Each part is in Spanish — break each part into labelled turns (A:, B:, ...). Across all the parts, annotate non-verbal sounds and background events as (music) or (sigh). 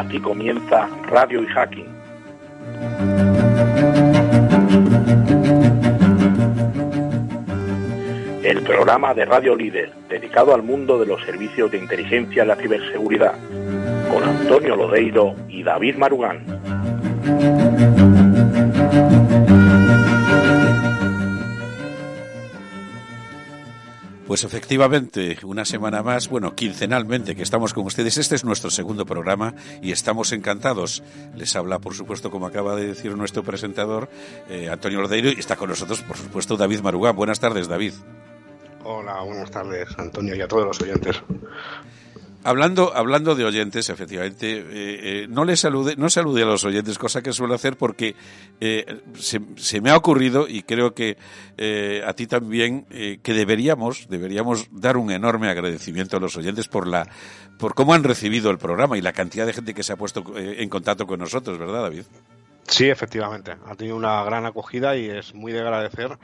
A: Aquí comienza Radio y Hacking. El programa de Radio Líder dedicado al mundo de los servicios de inteligencia y la ciberseguridad, con Antonio Lodeiro y David Marugán.
B: Pues efectivamente, una semana más, bueno, quincenalmente que estamos con ustedes. Este es nuestro segundo programa y estamos encantados. Les habla, por supuesto, como acaba de decir nuestro presentador, eh, Antonio Lodeiro, y está con nosotros, por supuesto, David Marugán. Buenas tardes, David.
C: Hola, buenas tardes, Antonio, y a todos los oyentes.
B: Hablando, hablando de oyentes, efectivamente, eh, eh, no le salude, no salude a los oyentes, cosa que suelo hacer porque eh, se, se, me ha ocurrido y creo que eh, a ti también que deberíamos, deberíamos dar un enorme agradecimiento a los oyentes por la, por cómo han recibido el programa y la cantidad de gente que se ha puesto en contacto con nosotros, ¿verdad, David?
C: Sí, efectivamente, ha tenido una gran acogida y es muy de agradecer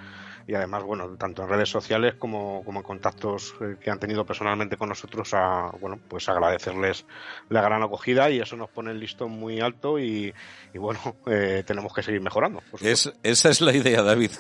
C: y además, bueno, tanto en redes sociales como, como en contactos eh, que han tenido personalmente con nosotros, a, bueno, pues agradecerles la gran acogida y eso nos pone el listón muy alto y, y bueno, (laughs) eh, tenemos que seguir mejorando.
B: Es, esa es la idea, David.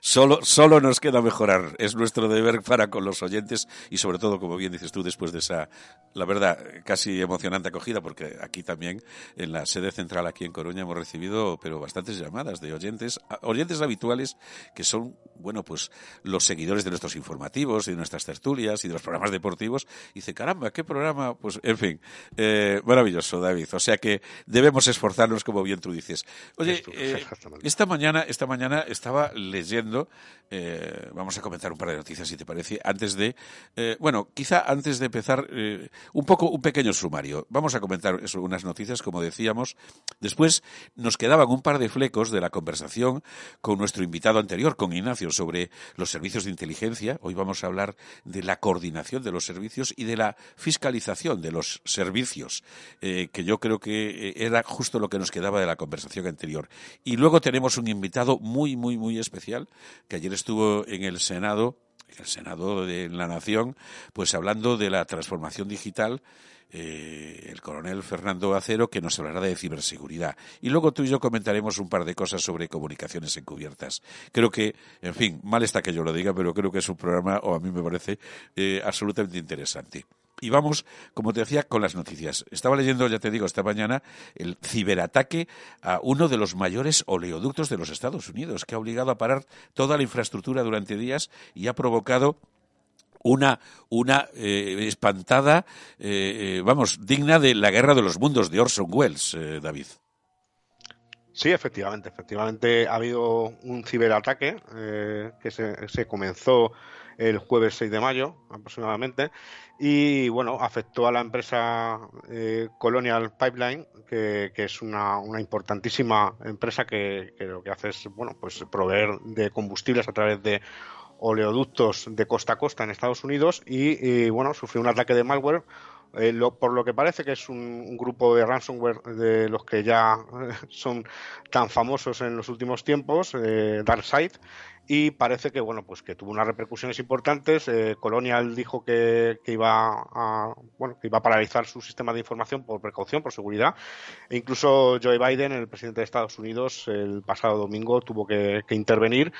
B: Solo, solo nos queda mejorar. Es nuestro deber para con los oyentes y sobre todo, como bien dices tú, después de esa, la verdad, casi emocionante acogida, porque aquí también, en la sede central aquí en Coruña, hemos recibido, pero bastantes llamadas de oyentes, oyentes habituales que son, bueno, bueno, pues los seguidores de nuestros informativos y de nuestras tertulias y de los programas deportivos, dice, caramba, ¿qué programa? Pues, en fin, eh, maravilloso, David. O sea que debemos esforzarnos, como bien tú dices. Oye, eh, (laughs) esta mañana, esta mañana estaba leyendo, eh, vamos a comentar un par de noticias, si te parece, antes de, bueno, quizá antes de empezar, un poco, un pequeño sumario. Vamos a comentar eso, unas noticias, como decíamos. Después nos quedaban un par de flecos de la conversación con nuestro invitado anterior, con Ignacio, sobre los servicios de inteligencia. Hoy vamos a hablar de la coordinación de los servicios y de la fiscalización de los servicios, eh, que yo creo que era justo lo que nos quedaba de la conversación anterior. Y luego tenemos un invitado muy, muy, muy especial, que ayer estuvo en el Senado, en el Senado de la Nación, pues hablando de la transformación digital eh, el coronel Fernando Acero, que nos hablará de ciberseguridad. Y luego tú y yo comentaremos un par de cosas sobre comunicaciones encubiertas. Creo que, en fin, mal está que yo lo diga, pero creo que es un programa, o a mí me parece, eh, absolutamente interesante. Y vamos, como te decía, con las noticias. Estaba leyendo, ya te digo, esta mañana el ciberataque a uno de los mayores oleoductos de los Estados Unidos, que ha obligado a parar toda la infraestructura durante días y ha provocado una, una eh, espantada, eh, eh, vamos, digna de la guerra de los mundos de Orson Welles, David.
C: Sí, efectivamente, efectivamente ha habido un ciberataque que se, se, comenzó el jueves 6 de mayo aproximadamente y bueno, afectó a la empresa Colonial Pipeline, que, que es una, una, importantísima empresa que, que lo que hace es bueno, pues proveer de combustibles a través de oleoductos de costa a costa en Estados Unidos y, bueno, sufrió un ataque de malware. Eh, lo, por lo que parece que es un, un, grupo de ransomware de los que ya (laughs) son tan famosos en los últimos tiempos, eh, DarkSide, y parece que bueno pues que tuvo unas repercusiones importantes. Eh, Colonial dijo que, que, iba a bueno que iba a paralizar su sistema de información por precaución por seguridad. E incluso Joe Biden el presidente de Estados Unidos el pasado domingo tuvo que, intervenir.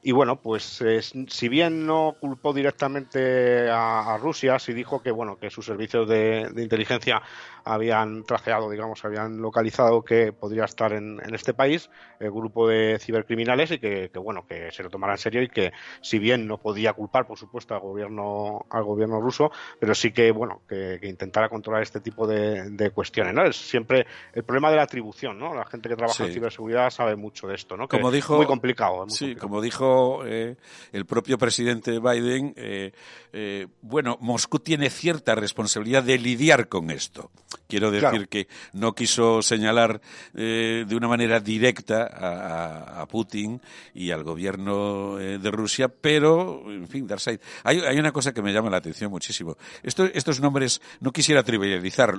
C: Y bueno pues si bien no culpó directamente a, Rusia sí dijo que bueno que sus servicios de inteligencia habían trajeado, digamos, habían localizado que podría estar en, este país, el grupo de cibercriminales y que, bueno, que se lo tomara en serio y que si bien no podía culpar, por supuesto, al gobierno, al gobierno ruso, pero sí que, bueno, que, intentara controlar este tipo de, cuestiones, ¿no? Es siempre el problema de la atribución, ¿no? La gente que trabaja en ciberseguridad sabe mucho de esto, ¿no?
B: como dijo,
C: muy complicado.
B: sí, como dijo eh, el propio presidente Biden, eh, eh, bueno, Moscú tiene cierta responsabilidad de lidiar con esto. Quiero decir que no quiso señalar de una manera directa a, Putin y al gobierno eh, de Rusia, pero, en fin, Darside. Hay, hay una cosa que me llama la atención muchísimo. estos nombres, no quisiera trivializar,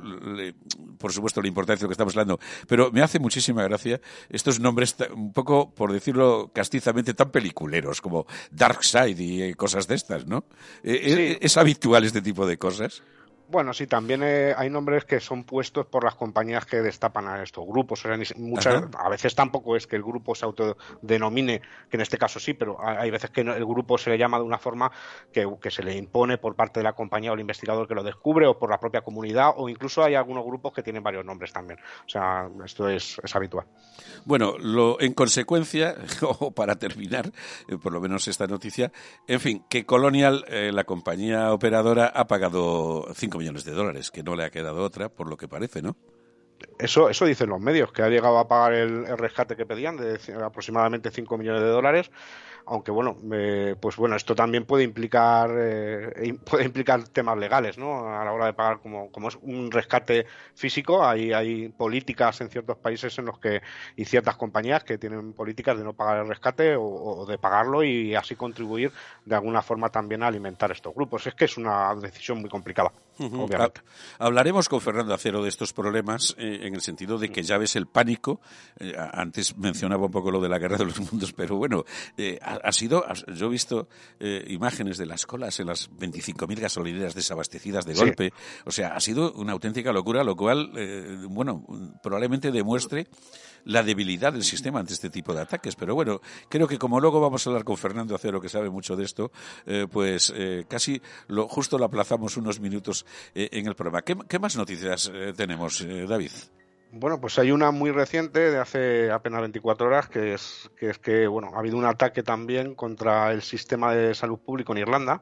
B: por supuesto, la importancia de lo que estamos hablando, pero me hace muchísima gracia estos nombres, un poco, por decirlo castizamente, tan peliculeros como Darkseid y eh, cosas de estas, ¿no? ¿Es habitual este tipo de cosas?
C: Bueno, sí, también eh, hay nombres que son puestos por las compañías que destapan a estos grupos. muchas, a veces tampoco es que el grupo se autodenomine, que en este caso sí, pero hay veces que el grupo se le llama de una forma que, se le impone por parte de la compañía o el investigador que lo descubre o por la propia comunidad o incluso hay algunos grupos que tienen varios nombres también. O sea, esto es, habitual.
B: Bueno, lo, en consecuencia, (laughs) o para terminar, eh, por lo menos esta noticia, en fin, que Colonial, eh, la compañía operadora, ha pagado cinco millones de dólares, que no le ha quedado otra, por lo que parece, ¿no?
C: Eso, eso dicen los medios, que ha llegado a pagar el, rescate que pedían de aproximadamente 5 millones de dólares aunque bueno, pues bueno, esto también puede implicar eh, (laughs) puede implicar temas legales, ¿no? A la hora de pagar como, como es un rescate físico, hay, hay políticas en ciertos países en los que y ciertas compañías que tienen políticas de no pagar el rescate o, de pagarlo y así contribuir de alguna forma también a alimentar estos grupos. Es que es una decisión muy complicada. obviamente.
B: Hablaremos con Fernando Acero de estos problemas eh, en el sentido de que ya ves el pánico. Eh, antes mencionaba un poco lo de la guerra de los mundos, pero bueno, ha, sido, yo he visto eh, imágenes de las colas en las 25.000 gasolineras desabastecidas de golpe. O sea, ha sido una auténtica locura, lo cual, eh, bueno, probablemente demuestre la debilidad del sistema ante este tipo de ataques. Pero bueno, creo que como luego vamos a hablar con Fernando Acero, que sabe mucho de esto, eh, pues casi lo, justo lo aplazamos unos minutos en el programa. ¿Qué, qué más noticias tenemos, David?
C: Bueno, pues hay una muy reciente de hace apenas 24 horas que es que es que bueno ha habido un ataque también contra el sistema de salud público en Irlanda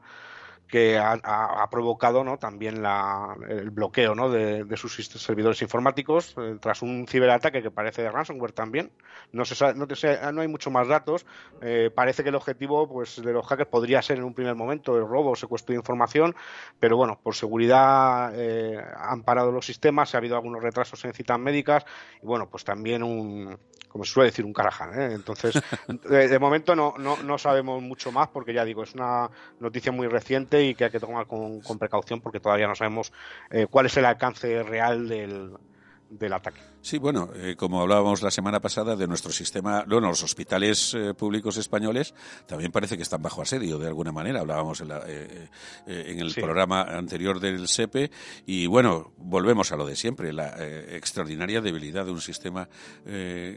C: que ha, provocado ¿no? también la, el bloqueo ¿no? de, sus servidores informáticos eh, tras un ciberataque que parece de ransomware también. No, se no, no hay mucho más datos. Eh, parece que el objetivo pues, de los hackers podría ser en un primer momento el robo o secuestro de información, pero bueno, por seguridad eh, han parado los sistemas, ha habido algunos retrasos en citas médicas y bueno, pues también un, como se suele decir, un caraján. ¿eh? Entonces, (laughs) de, momento no, no, no, sabemos mucho más porque ya digo, es una noticia muy reciente y que hay que tomar con, precaución porque todavía no sabemos eh, cuál es el alcance real del, del ataque.
B: Sí, bueno, eh, como hablábamos la semana pasada de nuestro sistema, bueno, los hospitales eh, públicos españoles también parece que están bajo asedio de alguna manera. Hablábamos en, eh, el programa anterior del SEPE y bueno, volvemos a lo de siempre, la extraordinaria debilidad de un sistema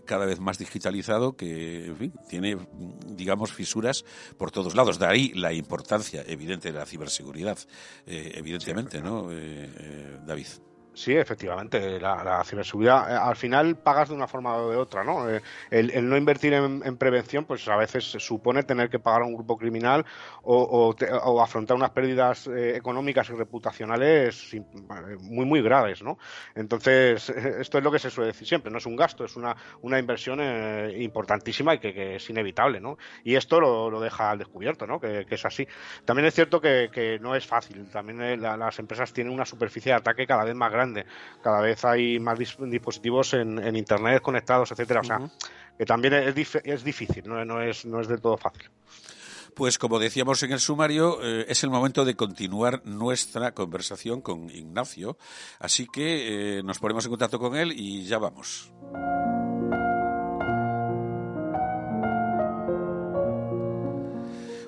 B: cada vez más digitalizado que, en fin, tiene, digamos, fisuras por todos lados. De ahí la importancia evidente de la ciberseguridad, evidentemente, ¿no, David?
C: Sí, efectivamente, la, ciberseguridad eh, al final pagas de una forma o de otra, ¿no? Eh, el, no invertir en, prevención, pues a veces supone tener que pagar a un grupo criminal o, afrontar unas pérdidas eh, económicas y reputacionales muy, muy graves, ¿no? Entonces, esto es lo que se suele decir siempre, no es un gasto, es una, una inversión importantísima y que, es inevitable, ¿no? Y esto lo, deja al descubierto, ¿no? Que, es así. También es cierto que, no es fácil, también las empresas tienen una superficie de ataque cada vez más grande cada vez hay más dispositivos en, Internet conectados, etcétera. O sea, que también es, es difícil, no, no, es, no es del todo fácil.
B: Pues como decíamos en el sumario, eh, es el momento de continuar nuestra conversación con Ignacio. Así que eh, nos ponemos en contacto con él y ya vamos.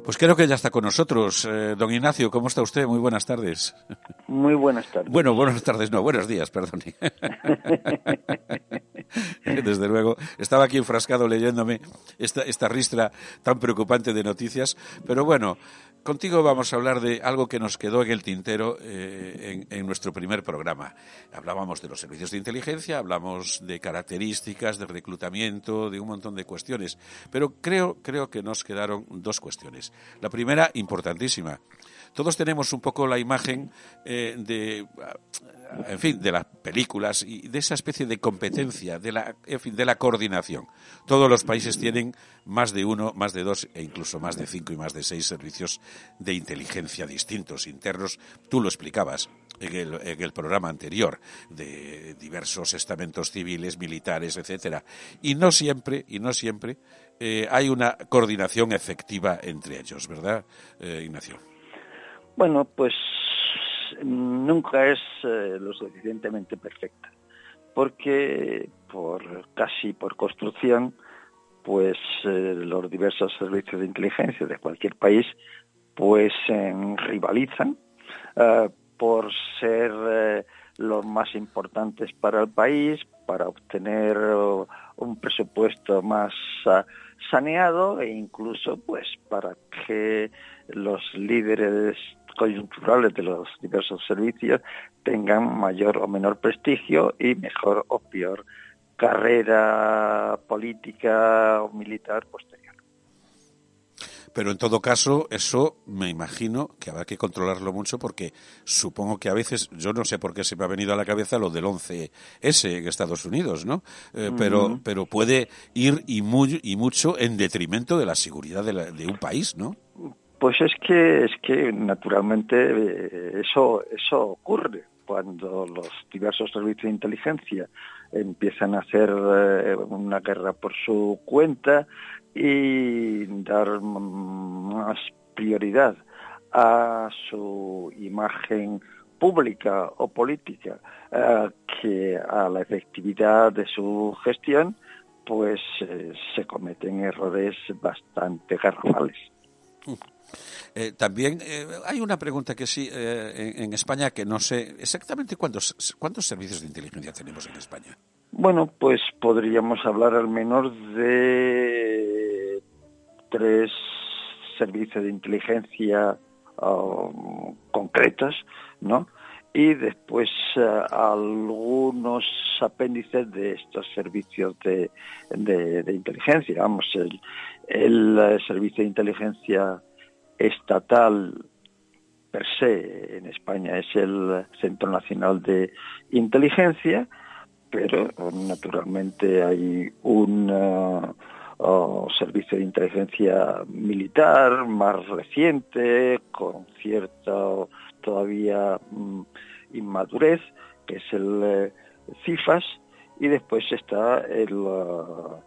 B: Pues creo que ya está con nosotros. Eh, don Ignacio, ¿cómo está usted? Muy buenas tardes.
D: Muy buenas tardes.
B: Bueno, buenas tardes, no, buenos días, perdón. (laughs) desde luego. Estaba aquí enfrascado leyéndome esta, esta ristra tan preocupante de noticias, pero bueno, Contigo vamos a hablar de algo que nos quedó en el tintero eh, en, nuestro primer programa. Hablábamos de los servicios de inteligencia, hablamos de características, de reclutamiento, de un montón de cuestiones. Pero creo, creo que nos quedaron dos cuestiones. La primera, importantísima. Todos tenemos un poco la imagen eh, de en fin, de las películas y de esa especie de competencia, de la, en fin, de la coordinación. Todos los países tienen más de uno, más de dos e incluso más de cinco y más de seis servicios de inteligencia distintos, internos. Tú lo explicabas en el, en el programa anterior, de diversos estamentos civiles, militares, etcétera. Y no siempre, y no siempre, eh, hay una coordinación efectiva entre ellos, ¿verdad, eh, Ignacio?
D: Bueno, pues nunca es eh, lo suficientemente perfecta, porque por casi por construcción, pues eh, los diversos servicios de inteligencia de cualquier país, pues rivalizan eh, por ser los más importantes para el país, para obtener un presupuesto más saneado e incluso pues para que los líderes coyunturales de los diversos servicios tengan mayor o menor prestigio y mejor o peor carrera política o militar posterior.
B: Pero en todo caso, eso me imagino que habrá que controlarlo mucho porque supongo que a veces, yo no sé por qué se me ha venido a la cabeza lo del 11S en Estados Unidos, ¿no? Eh, pero, pero puede ir y, muy, y mucho en detrimento de la seguridad de, de un país, ¿no?
D: Pues es que es que naturalmente eh, eso eso ocurre cuando los diversos servicios de inteligencia empiezan a hacer eh, una guerra por su cuenta y dar más prioridad a su imagen pública o política eh, que a la efectividad de su gestión, pues se cometen errores bastante garrafales.
B: Eh, también eh, hay una pregunta que sí, eh, en, España que no sé exactamente cuántos, cuántos servicios de inteligencia tenemos en España.
D: Bueno, pues podríamos hablar al menos de tres servicios de inteligencia um, concretos, ¿no? Y después algunos apéndices de estos servicios de, de, inteligencia. Vamos, el, el servicio de inteligencia estatal per se en España es el Centro Nacional de Inteligencia, pero naturalmente hay un uh, servicio de inteligencia militar más reciente, con cierta todavía mm, inmadurez, que es el eh, CIFAS, y después está el uh,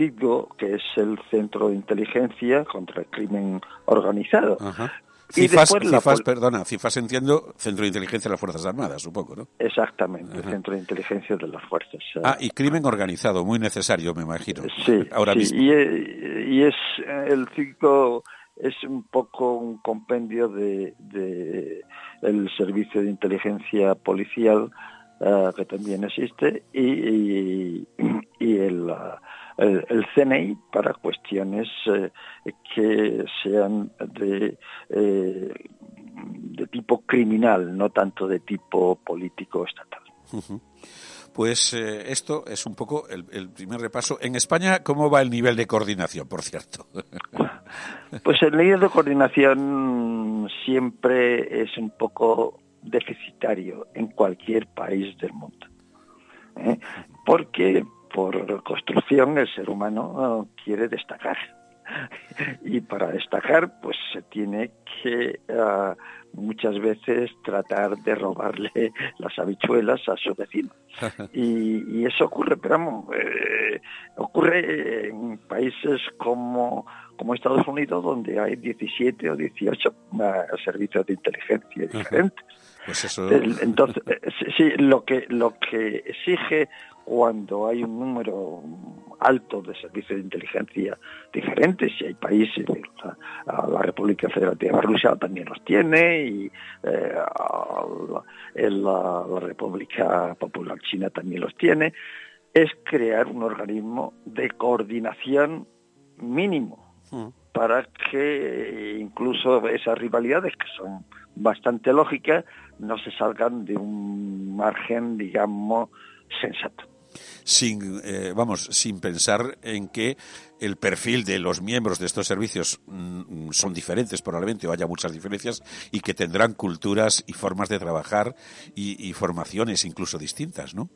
D: CIGO, que es el Centro de Inteligencia contra el Crimen Organizado.
B: CIFAS, perdona, CIFAS entiendo, Centro de Inteligencia de las Fuerzas Armadas, supongo, ¿no?
D: Exactamente, Centro de Inteligencia de las Fuerzas.
B: Eh. Ah, y crimen organizado, muy necesario, me imagino.
D: Sí, ahora mismo. Y, y, es el CIGO es un poco un compendio de, de el servicio de inteligencia policial uh, que también existe y, y, y el uh, el, CNI para cuestiones eh, que sean de, eh, de tipo criminal, no tanto de tipo político estatal.
B: Pues eh, esto es un poco el, el, primer repaso. En España, ¿cómo va el nivel de coordinación, por cierto? (laughs)
D: Pues el nivel de coordinación siempre es un poco deficitario en cualquier país del mundo. ¿eh? Porque por construcción el ser humano quiere destacar. y para destacar, pues se tiene que uh, muchas veces tratar de robarle (laughs) las habichuelas a su vecino. (laughs) y, y, eso ocurre, pero vamos, eh, ocurre en países como, como Estados Unidos, donde hay 17 o 18 uh, servicios de inteligencia diferentes.
B: Pues eso...
D: Entonces, eh, sí, lo que, lo que exige cuando hay un número alto de servicios de inteligencia diferentes, y hay países, la, la República Federativa de Rusia también los tiene, y eh, la, la, República Popular China también los tiene, es crear un organismo de coordinación mínimo mm. para que incluso esas rivalidades que son bastante lógicas no se salgan de un margen, digamos, sensato
B: sin, eh, vamos, sin pensar en que el perfil de los miembros de estos servicios mm, son diferentes probablemente o haya muchas diferencias y que tendrán culturas y formas de trabajar y, formaciones incluso distintas, ¿no?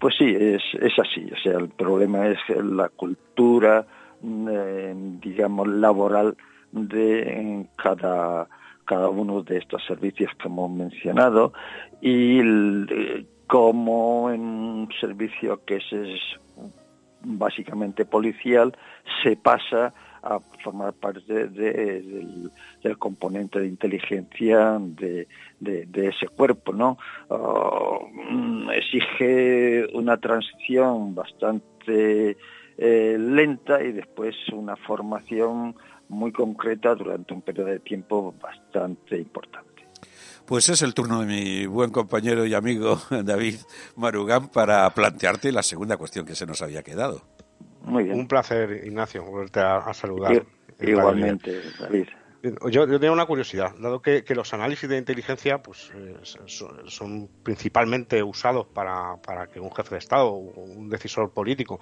D: Pues sí, es, es así. O sea, el problema es la cultura, eh, digamos, laboral de cada cada uno de estos servicios que hemos mencionado y el, como en un servicio que es, básicamente policial, se pasa a formar parte del, componente de inteligencia de, ese cuerpo, ¿no? Ah, exige una transición bastante eh, lenta y después una formación muy concreta durante un periodo de tiempo bastante importante.
B: Pues es el turno de mi buen compañero y amigo (laughs) David Marugán para plantearte la segunda cuestión que se nos había quedado.
C: Muy bien. Un placer, Ignacio, volverte a, saludar.
D: igualmente, David.
C: Yo, tengo una curiosidad, dado que, los análisis de inteligencia pues, eh, son, principalmente usados para, que un jefe de Estado o un decisor político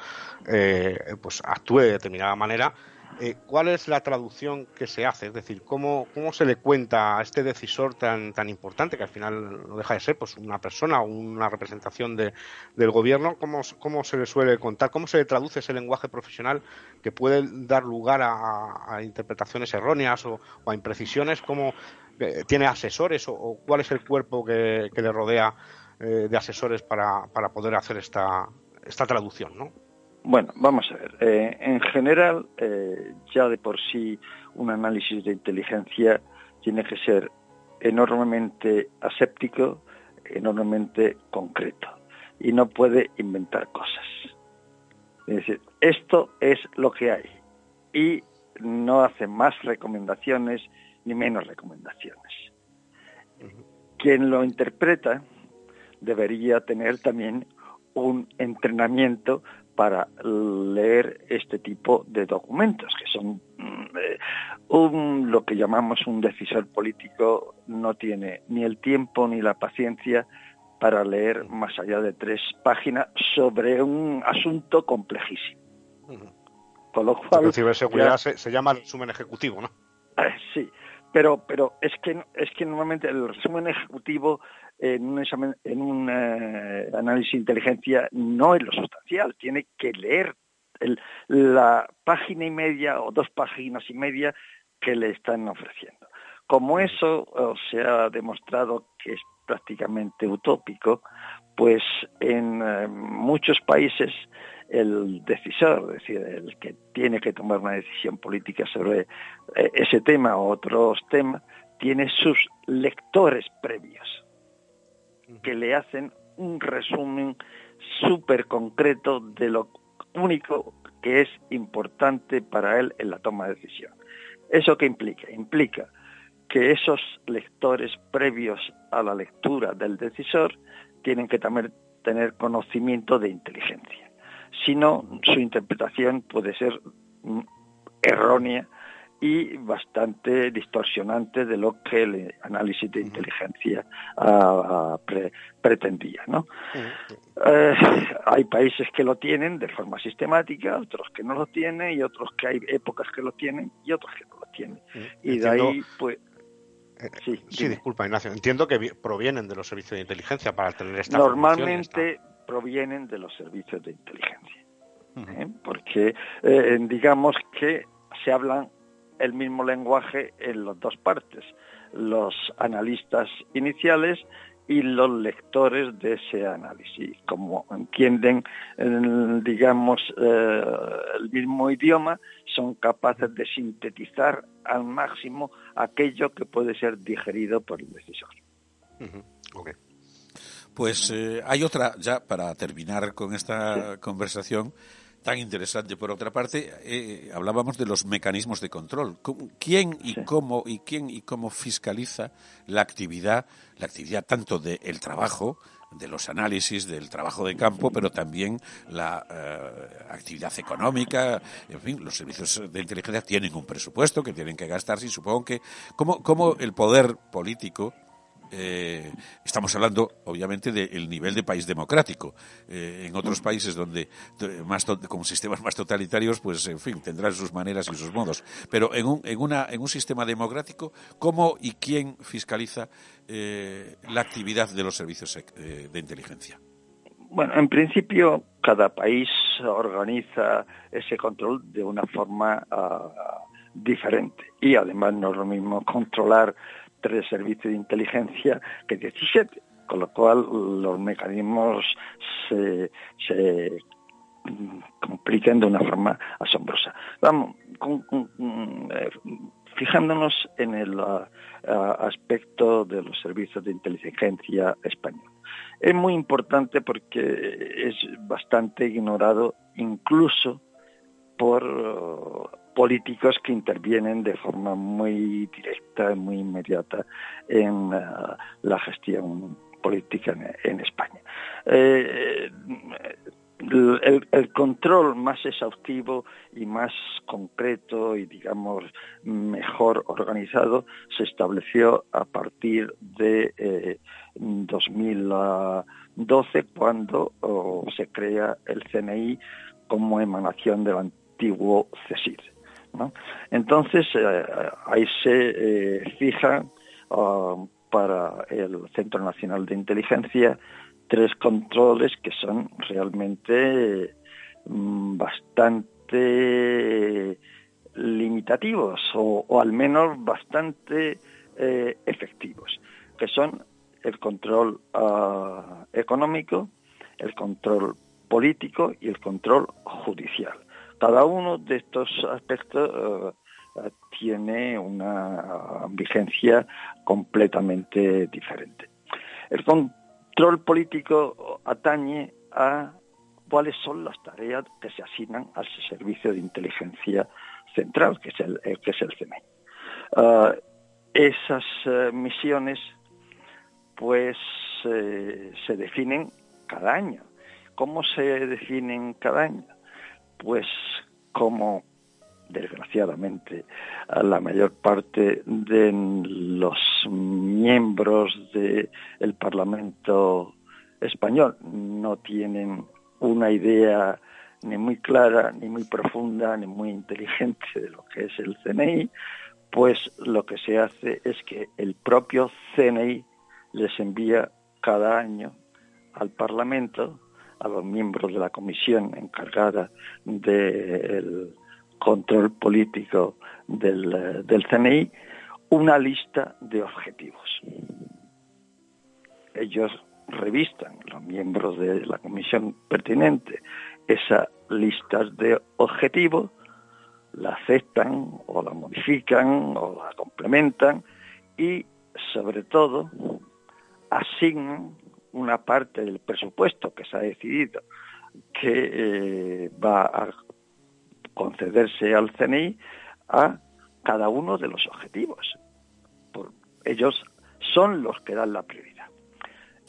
C: eh, pues actúe de determinada manera, eh, ¿cuál es la traducción que se hace? Es decir, ¿cómo, ¿cómo se le cuenta a este decisor tan, tan importante, que al final no deja de ser pues, una persona o una representación de, del gobierno, ¿cómo, ¿cómo, se le suele contar? ¿Cómo se le traduce ese lenguaje profesional que puede dar lugar a, interpretaciones erróneas o, a imprecisiones? ¿Cómo eh, tiene asesores o, cuál es el cuerpo que, le rodea eh, de asesores para, para poder hacer esta, esta traducción? ¿no?
D: Bueno, vamos a ver. Eh, en general, eh, ya de por sí un análisis de inteligencia tiene que ser enormemente aséptico, enormemente concreto y no puede inventar cosas. Es decir, esto es lo que hay y no hace más recomendaciones ni menos recomendaciones. Quien lo interpreta debería tener también un entrenamiento para leer este tipo de documentos, que son mm, eh, un, lo que llamamos un decisor político, no tiene ni el tiempo ni la paciencia para leer más allá de tres páginas sobre un asunto complejísimo.
C: Con lo cual... La ciberseguridad se, llama resumen ejecutivo, ¿no?
D: Eh, sí, pero, pero es, que, es que normalmente el resumen ejecutivo en un, examen, en un eh, análisis de inteligencia no es lo sustancial, tiene que leer la página y media o dos páginas y media que le están ofreciendo. Como eso se ha demostrado que es prácticamente utópico, pues en eh, muchos países el decisor, es decir, el que tiene que tomar una decisión política sobre eh, ese tema o otros temas, tiene sus lectores previos que le hacen un resumen súper concreto de lo único que es importante para él en la toma de decisión. ¿Eso qué implica? Implica que esos lectores previos a la lectura del decisor tienen que también tener conocimiento de inteligencia. Si no, su interpretación puede ser mm, errónea y bastante distorsionante de lo que el análisis de inteligencia ah, pretendía. ¿no? Eh, hay países que lo tienen de forma sistemática, otros que no lo tienen y otros que hay épocas que lo tienen y otros que no lo tienen. Y de ahí, pues...
C: Eh, sí, sí disculpa, Ignacio. Entiendo que provienen de los servicios de inteligencia para tener esta
D: Normalmente provienen de los servicios de inteligencia. ¿eh? Porque digamos que se hablan el mismo lenguaje en las dos partes, los analistas iniciales y los lectores de ese análisis. Como entienden, digamos, eh, el mismo idioma, son capaces de sintetizar al máximo aquello que puede ser digerido por el decisor.
B: Pues eh, hay otra, ya para terminar con esta conversación, tan interesante. Por otra parte, eh, hablábamos de los mecanismos de control. ¿Quién y cómo y quién y cómo fiscaliza la actividad, la actividad tanto del trabajo de los análisis, del trabajo de campo, pero también la eh, actividad económica. En fin, los servicios de inteligencia tienen un presupuesto que tienen que gastarse y supongo que como, como el poder político eh, estamos hablando, obviamente, del nivel de país democrático. Eh, en otros países donde más con sistemas más totalitarios, pues, en fin, tendrán sus maneras y sus modos. Pero en un, en una, en un sistema democrático, ¿cómo y quién fiscaliza eh, la actividad de los servicios de inteligencia?
D: Bueno, en principio, cada país organiza ese control de una forma ah, diferente. Y además no es lo mismo controlar tres servicios de inteligencia que 17, con lo cual los mecanismos se, se complican de una forma asombrosa. Vamos, eh, fijándonos en el aspecto de los servicios de inteligencia español. Es muy importante porque es bastante ignorado incluso por uh, políticos que intervienen de forma muy directa, muy inmediata en eh, la gestión política en, España. Eh, el, control más exhaustivo y más concreto y digamos mejor organizado se estableció a partir de 2012 eh, cuando se crea el CNI como emanación del antiguo. Entonces, eh, ahí se eh, fija ah, para el Centro Nacional de Inteligencia tres controles que son realmente mm, bastante limitativos o, al menos bastante eh, efectivos, que son el control ah, económico, el control político y el control judicial. Cada uno de estos aspectos eh, tiene una vigencia completamente diferente. El control político atañe a cuáles son las tareas que se asignan al servicio de inteligencia central, que es el, eh, que es el CME. Eh, esas misiones pues se definen cada año. ¿Cómo se definen cada año? Pues como desgraciadamente la mayor parte de los miembros del Parlamento español. No tienen una idea ni muy clara, ni muy profunda, ni muy inteligente de lo que es el CNI, pues lo que se hace es que el propio CNI les envía cada año al Parlamento a los miembros de la comisión encargada del control político del, del CNI una lista de objetivos. Ellos revistan, los miembros de la comisión pertinente, esa lista de objetivos, la aceptan o la modifican o la complementan y sobre todo asignan una parte del presupuesto que se ha decidido que eh, va a concederse al CNI a cada uno de los objetivos. Por, ellos son los que dan la prioridad.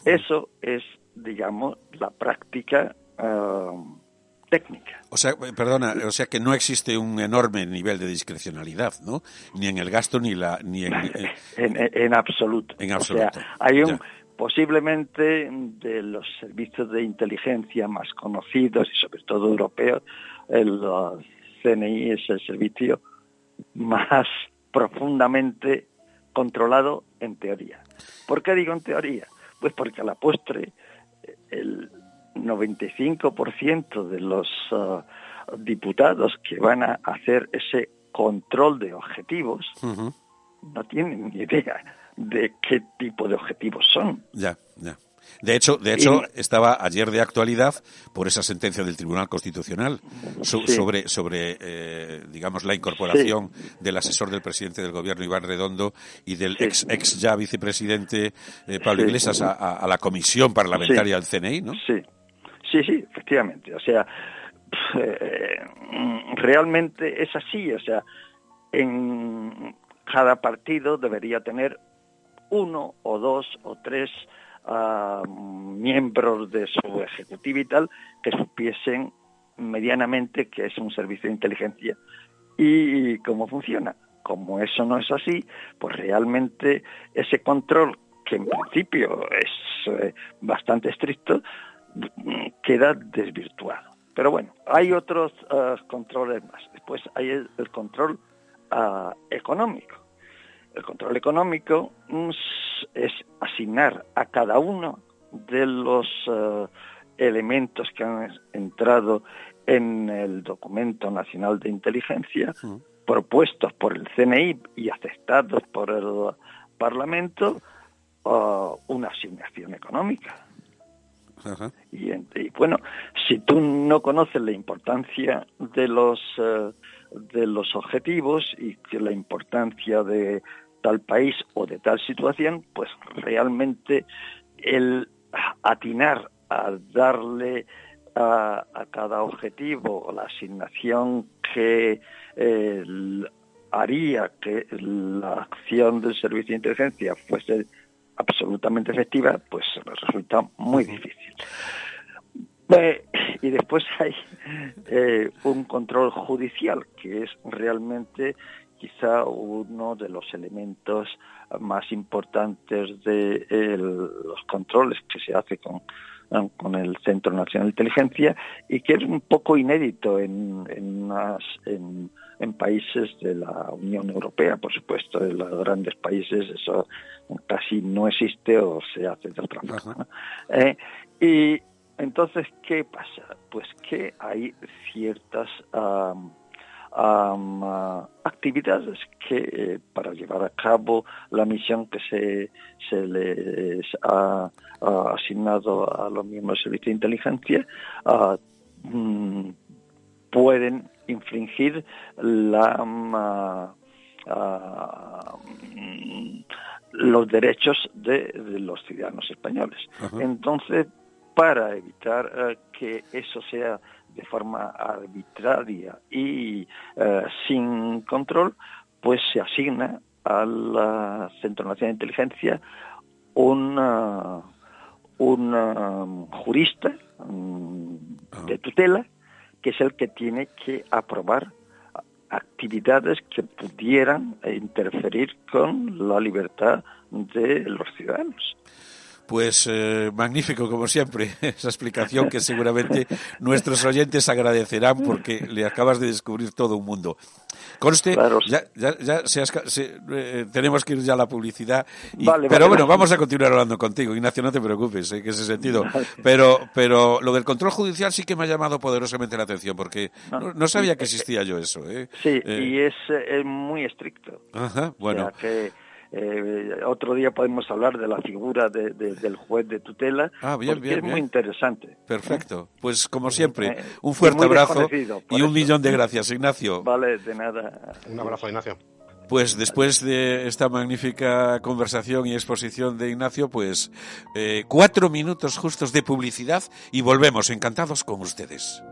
D: Eso es, digamos, la práctica ah, técnica.
B: O sea, perdona, o sea que no existe un enorme nivel de discrecionalidad, ¿no? Ni en el gasto ni la ni en (laughs)
D: en, absoluto.
B: En absoluto.
D: hay un posiblemente de los servicios de inteligencia más conocidos y sobre todo europeos, el CNI es el servicio más (laughs) profundamente controlado en teoría. ¿Por qué digo en teoría? Pues porque a la postre el 95% de los uh, diputados que van a hacer ese control de objetivos no tienen ni idea de qué tipo de objetivos son.
B: Ya, ya. De hecho, de hecho estaba ayer de actualidad por esa sentencia del Tribunal Constitucional sobre, sobre eh, digamos, la incorporación del asesor del presidente del gobierno, Iván Redondo, y del ex, ex ya vicepresidente eh, Pablo Iglesias a, la comisión parlamentaria del CNI, ¿no?
D: Sí, sí, sí, efectivamente. O sea, eh, realmente es así. O sea, en cada partido debería tener uno o dos o tres miembros de su ejecutivo y tal que supiesen medianamente qué es un servicio de inteligencia y cómo funciona. Como eso no es así, pues realmente ese control, que en principio es eh, bastante estricto, queda desvirtuado. Pero bueno, hay otros eh, controles más. Después hay el, control ah, económico. El control económico mm, es asignar a cada uno de los eh, elementos que han entrado en el documento nacional de inteligencia, propuestos por el CNI y aceptados por el Parlamento, uh, una asignación económica. Y, bueno, si tú no conoces la importancia de los uh, de los objetivos y que la importancia de tal país o de tal situación, pues realmente el atinar a darle a, cada objetivo la asignación que eh, haría que la acción del servicio de inteligencia fuese absolutamente efectiva, pues resulta muy difícil. Y después hay eh, un control judicial, que es realmente quizá uno de los elementos más importantes de los controles que se hace con, con el Centro Nacional de Inteligencia y que es un poco inédito en, en, en, países de la Unión Europea, por supuesto, en los grandes países eso casi no existe o se hace de otra forma. Eh, y entonces, ¿qué pasa? Pues que hay ciertas actividades que eh, para llevar a cabo la misión que se, se les ha, asignado a los miembros del servicio de inteligencia mm, pueden infringir la los derechos de, los ciudadanos españoles. Entonces, para evitar eh, que eso sea de forma arbitraria y eh, sin control, pues se asigna al Centro Nacional de Inteligencia un, un jurista mm, ah. de tutela que es el que tiene que aprobar actividades que pudieran interferir con la libertad de los ciudadanos.
B: Pues eh, magnífico, como siempre, (laughs) esa explicación que seguramente nuestros oyentes agradecerán porque le acabas de descubrir todo un mundo. Conste, ya, ya, ya eh, tenemos que ir ya a la publicidad. pero bueno, vamos a continuar hablando contigo, Ignacio, no te preocupes, en ese sentido. Pero, pero lo del control judicial sí que me ha llamado poderosamente la atención porque no, sabía que existía yo eso. ¿eh?
D: Sí, y es, muy estricto.
B: Ajá, bueno.
D: Eh, otro día podemos hablar de la figura del juez de tutela,
B: ah, porque
D: es muy interesante.
B: Perfecto. Pues como siempre, eh, un fuerte abrazo y un millón de gracias, (laughs) Ignacio.
D: Vale, de nada.
C: Un abrazo, Ignacio.
B: Pues después de esta magnífica conversación y exposición de Ignacio, pues eh, cuatro minutos justos de publicidad y volvemos encantados con ustedes.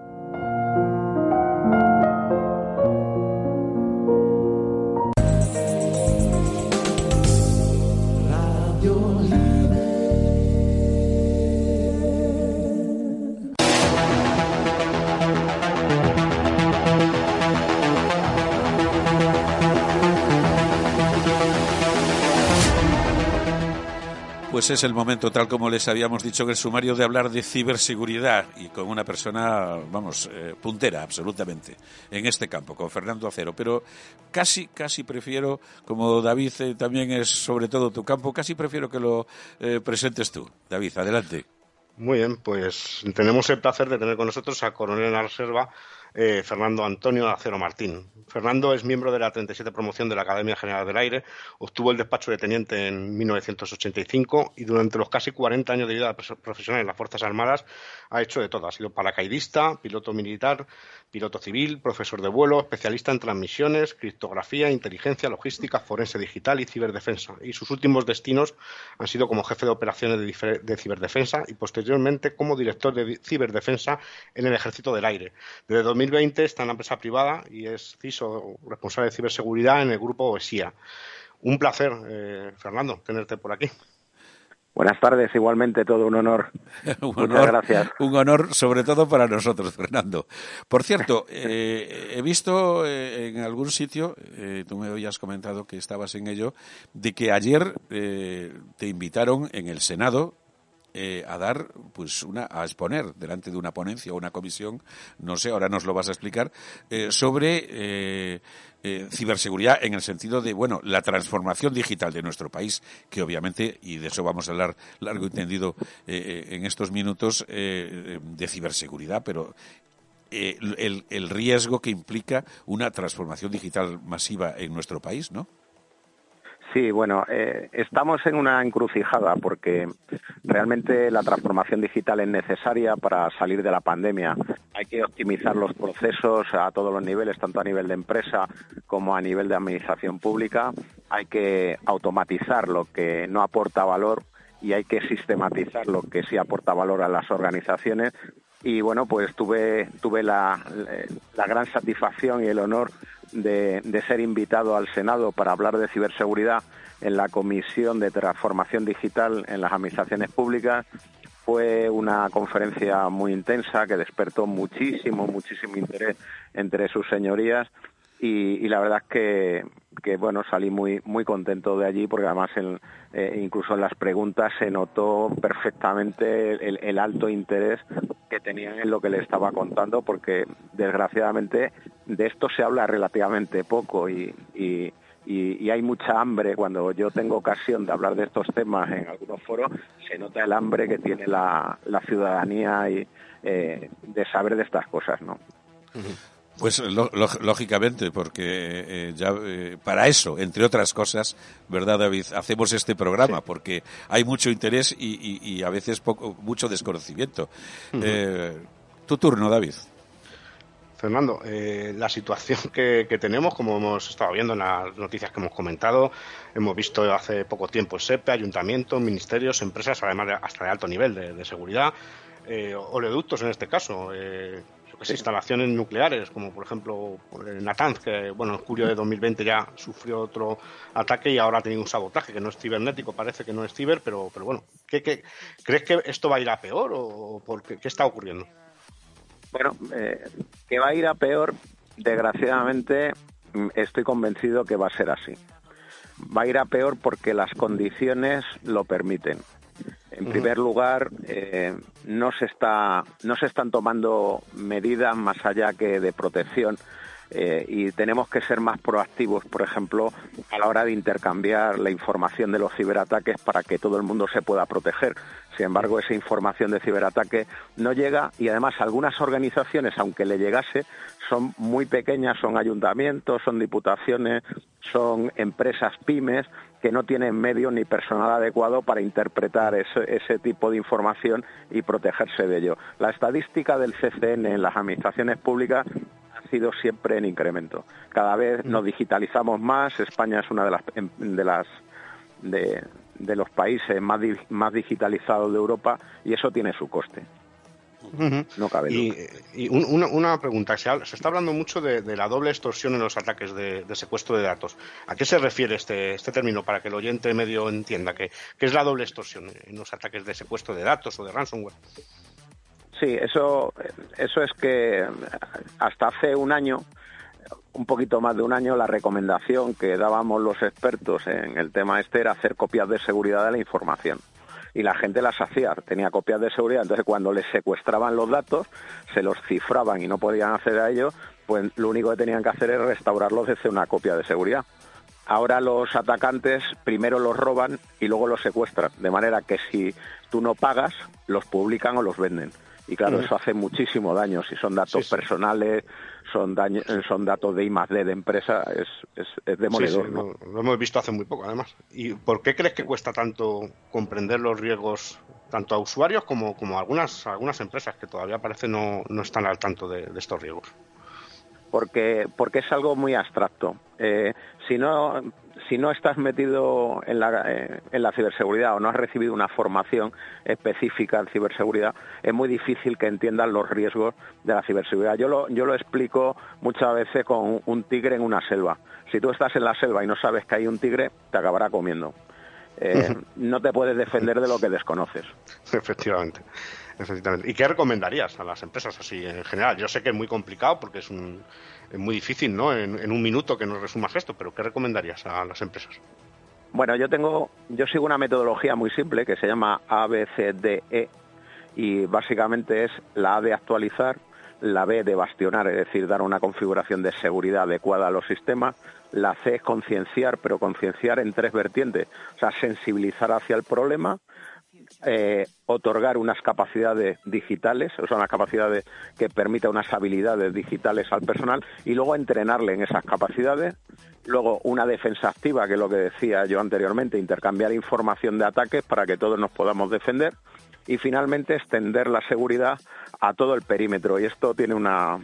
B: Pues es el momento, tal como les habíamos dicho en el sumario, de hablar de ciberseguridad y con una persona, vamos, eh, puntera absolutamente en este campo, con Fernando Acero. Pero casi, casi prefiero, como David eh, también es sobre todo tu campo, casi prefiero que lo eh, presentes tú. David, adelante.
C: Muy bien, pues tenemos el placer de tener con nosotros a Coronel Reserva, eh, Fernando Antonio Acero Martín. Fernando es miembro de la 37 promoción de la Academia General del Aire, obtuvo el despacho de teniente en 1985 y durante los casi 40 años de vida profesional en las Fuerzas Armadas ha hecho de todo. Ha sido paracaidista, piloto militar, piloto civil, profesor de vuelo, especialista en transmisiones, criptografía, inteligencia, logística, forense digital y ciberdefensa. Y sus últimos destinos han sido como jefe de operaciones de, ciberdefensa y posteriormente como director de ciberdefensa en el Ejército del Aire. Desde 2020 está en la empresa privada y es CISO, responsable de ciberseguridad en el grupo OESIA. Un placer, eh, Fernando, tenerte por aquí.
E: Buenas tardes, igualmente todo un honor. (laughs) Muchas gracias.
B: Un honor sobre todo para nosotros, Fernando. Por cierto, (laughs) eh, he visto eh, en algún sitio, eh, tú me habías comentado que estabas en ello, de que ayer te invitaron en el Senado a dar, pues, una, a exponer delante de una ponencia o una comisión, no sé, ahora nos lo vas a explicar, sobre eh, ciberseguridad en el sentido de, bueno, la transformación digital de nuestro país, que obviamente, y de eso vamos a hablar largo y tendido eh, eh, en estos minutos, de ciberseguridad, pero el, el riesgo que implica una transformación digital masiva en nuestro país, ¿no?
E: Sí, bueno, eh, estamos en una encrucijada porque realmente la transformación digital es necesaria para salir de la pandemia. Hay que optimizar los procesos a todos los niveles, tanto a nivel de empresa como a nivel de administración pública. Hay que automatizar lo que no aporta valor y hay que sistematizar lo que sí aporta valor a las organizaciones y bueno, pues tuve, tuve la, la gran satisfacción y el honor de, de, ser invitado al Senado para hablar de ciberseguridad en la Comisión de Transformación Digital en las Administraciones Públicas. Fue una conferencia muy intensa que despertó muchísimo, muchísimo interés entre sus señorías y, la verdad es que, bueno salí muy muy contento de allí porque además eh, incluso en las preguntas se notó perfectamente el, alto interés que tenían en lo que le estaba contando porque desgraciadamente de esto se habla relativamente poco y, y, hay mucha hambre. Cuando yo tengo ocasión de hablar de estos temas en algunos foros se nota el hambre que tiene la, ciudadanía y, eh, de saber de estas cosas no
B: pues lógicamente, porque eh, ya eh, para eso, entre otras cosas, ¿verdad, David? Hacemos este programa, porque hay mucho interés y, a veces poco, mucho desconocimiento. Eh, tu turno, David.
C: Fernando, la situación que, tenemos, como hemos estado viendo en las noticias que hemos comentado, hemos visto hace poco tiempo SEPE, ayuntamientos, ministerios, empresas, además de, hasta de alto nivel de, de seguridad, oleoductos en este caso, pues, instalaciones nucleares, como por ejemplo Natanz, que bueno, en julio de 2020 ya sufrió otro ataque y ahora ha tenido un sabotaje que no es cibernético, parece que no es ciber, pero, pero bueno, ¿qué, crees que esto va a ir a peor o por qué, está ocurriendo?
E: Bueno, eh, que va a ir a peor, desgraciadamente mm, estoy convencido que va a ser así. Va a ir a peor porque las condiciones lo permiten. En primer lugar, eh, no se está, no se están tomando medidas más allá que de protección eh, y tenemos que ser más proactivos, por ejemplo, a la hora de intercambiar la información de los ciberataques para que todo el mundo se pueda proteger. Sin embargo, esa información de ciberataque no llega y además algunas organizaciones, aunque le llegase, son muy pequeñas, son ayuntamientos, son diputaciones, son empresas pymes que no tienen medio ni personal adecuado para interpretar ese, tipo de información y protegerse de ello. La estadística del CCN en las administraciones públicas ha sido siempre en incremento. Cada vez nos digitalizamos más. España es una de las de las de los países más, más digitalizados de Europa y eso tiene su coste.
C: No cabe Y, una, pregunta, se, está hablando mucho de, la doble extorsión en los ataques de, secuestro de datos. ¿A qué se refiere este, este término para que el oyente medio entienda qué, es la doble extorsión en los ataques de secuestro de datos o de ransomware?
E: Sí, eso, eso es que hasta hace un año un poquito más de un año la recomendación que dábamos los expertos en el tema este era hacer copias de seguridad de la información y la gente las hacía, tenía copias de seguridad, entonces cuando les secuestraban los datos, se los cifraban y no podían acceder a ellos, pues lo único que tenían que hacer es restaurarlos desde una copia de seguridad. Ahora los atacantes primero los roban y luego los secuestran, de manera que si tú no pagas, los publican o los venden. Y claro, eso hace muchísimo daño. Si son datos personales, son, son datos de I más D de empresa, es, es, demoledor.
C: lo, hemos visto hace muy poco, además. ¿Y por qué crees que cuesta tanto comprender los riesgos, tanto a usuarios como, como a algunas, algunas empresas que todavía parece no, no están al tanto de estos riesgos?
E: porque, porque es algo muy abstracto. Eh, si, no, si no estás metido en la, eh, en la ciberseguridad o no has recibido una formación específica en ciberseguridad, es muy difícil que entiendan los riesgos de la ciberseguridad. Yo lo, yo lo explico muchas veces con un tigre en una selva. Si tú estás en la selva y no sabes que hay un tigre, te acabará comiendo. eh, no te puedes defender de lo que desconoces.
C: Efectivamente. ¿Y qué recomendarías a las empresas así en general? Yo sé que es muy complicado porque es, un, es muy difícil, ¿no? En, un minuto que nos resumas esto, pero ¿qué recomendarías a las empresas?
E: Bueno, yo tengo, yo sigo una metodología muy simple que se llama ABCDE y básicamente es la A de actualizar, la B de bastionar, es decir, dar una configuración de seguridad adecuada a los sistemas, la C es concienciar, pero concienciar en tres vertientes, o sea, sensibilizar hacia el problema, eh, otorgar unas capacidades digitales, o sea, unas capacidades que permitan unas habilidades digitales al personal y luego entrenarle en esas capacidades. Luego, una defensa activa, que es lo que decía yo anteriormente, intercambiar información de ataques para que todos nos podamos defender y finalmente extender la seguridad a todo el perímetro. Y esto tiene una,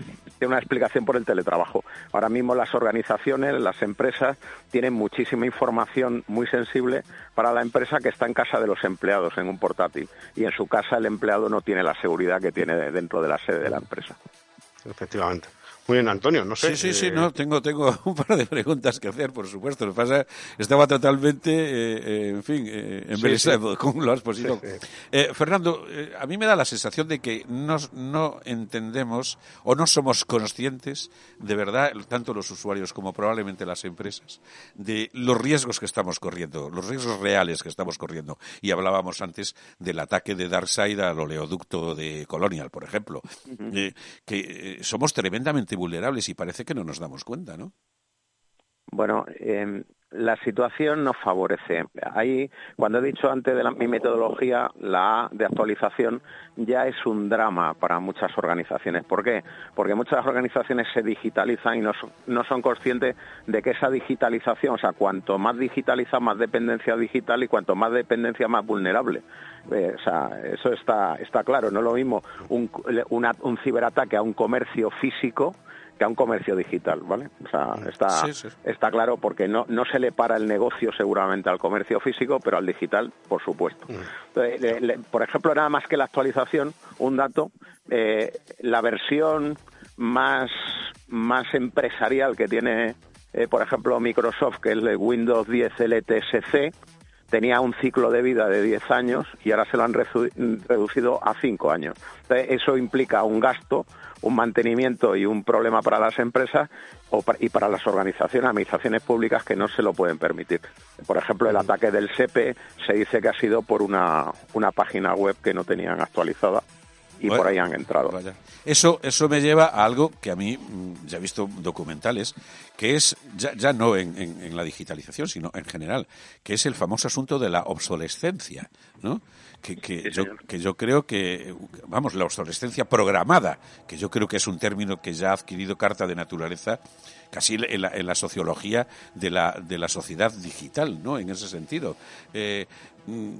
E: una explicación por el teletrabajo. Ahora mismo las organizaciones, las empresas, tienen muchísima información muy sensible para la empresa que está en casa de los empleados en un portátil. Y en su casa el empleado no tiene la seguridad que tiene dentro de la sede de la empresa.
C: Efectivamente. Muy bien, Antonio, no sé.
B: Sí, sí, sí, eh, no, tengo, tengo (laughs) un par de preguntas que hacer, por supuesto. Lo que pasa estaba totalmente, eh, eh, en fin, eh, ¿cómo (laughs) lo has? Fernando, a mí me da la sensación de que no, no entendemos o no somos conscientes, de verdad, tanto los usuarios como probablemente las empresas, de los riesgos que estamos corriendo, los riesgos reales que estamos corriendo. Y hablábamos antes del ataque de Darkseid al oleoducto de Colonial, por ejemplo, que somos tremendamente vulnerables y parece que no nos damos cuenta, ¿no?
E: Bueno, eh, la situación nos favorece. Ahí, cuando he dicho antes de mi metodología, la A de actualización ya es un drama para muchas organizaciones. ¿Por qué? Porque muchas organizaciones se digitalizan y no, no son conscientes de que esa digitalización, o sea, cuanto más digitaliza, más dependencia digital y cuanto más dependencia, más vulnerable. Eh, o sea, eso está, está claro. No es lo mismo un, un ciberataque a un comercio físico que a un comercio digital, ¿vale? O sea, mm. está, está claro porque no, no se le para el negocio seguramente al comercio físico, pero al digital, por supuesto. Mm. por ejemplo, nada más que la actualización, un dato, eh, la versión más, más empresarial que tiene, eh, por ejemplo, Microsoft, que es el Windows 10 LTSC, tenía un ciclo de vida de 10 años y ahora se lo han reducido a 5 años. eso implica un gasto un mantenimiento y un problema para las empresas y para las organizaciones, administraciones públicas que no se lo pueden permitir. Por ejemplo, el ataque del SEPE se dice que ha sido por una, una página web que no tenían actualizada y por ahí han entrado.
B: Eso, eso me lleva a algo que a mí, mm, ya he visto documentales, que es, ya, ya no en, en, la digitalización, sino en general, que es el famoso asunto de la obsolescencia, ¿no? Que, que, yo, que yo creo que, vamos, la obsolescencia programada, que yo creo que es un término que ya ha adquirido carta de naturaleza casi en la, en la sociología de la, de la sociedad digital, ¿no? En ese sentido. Eh, mm,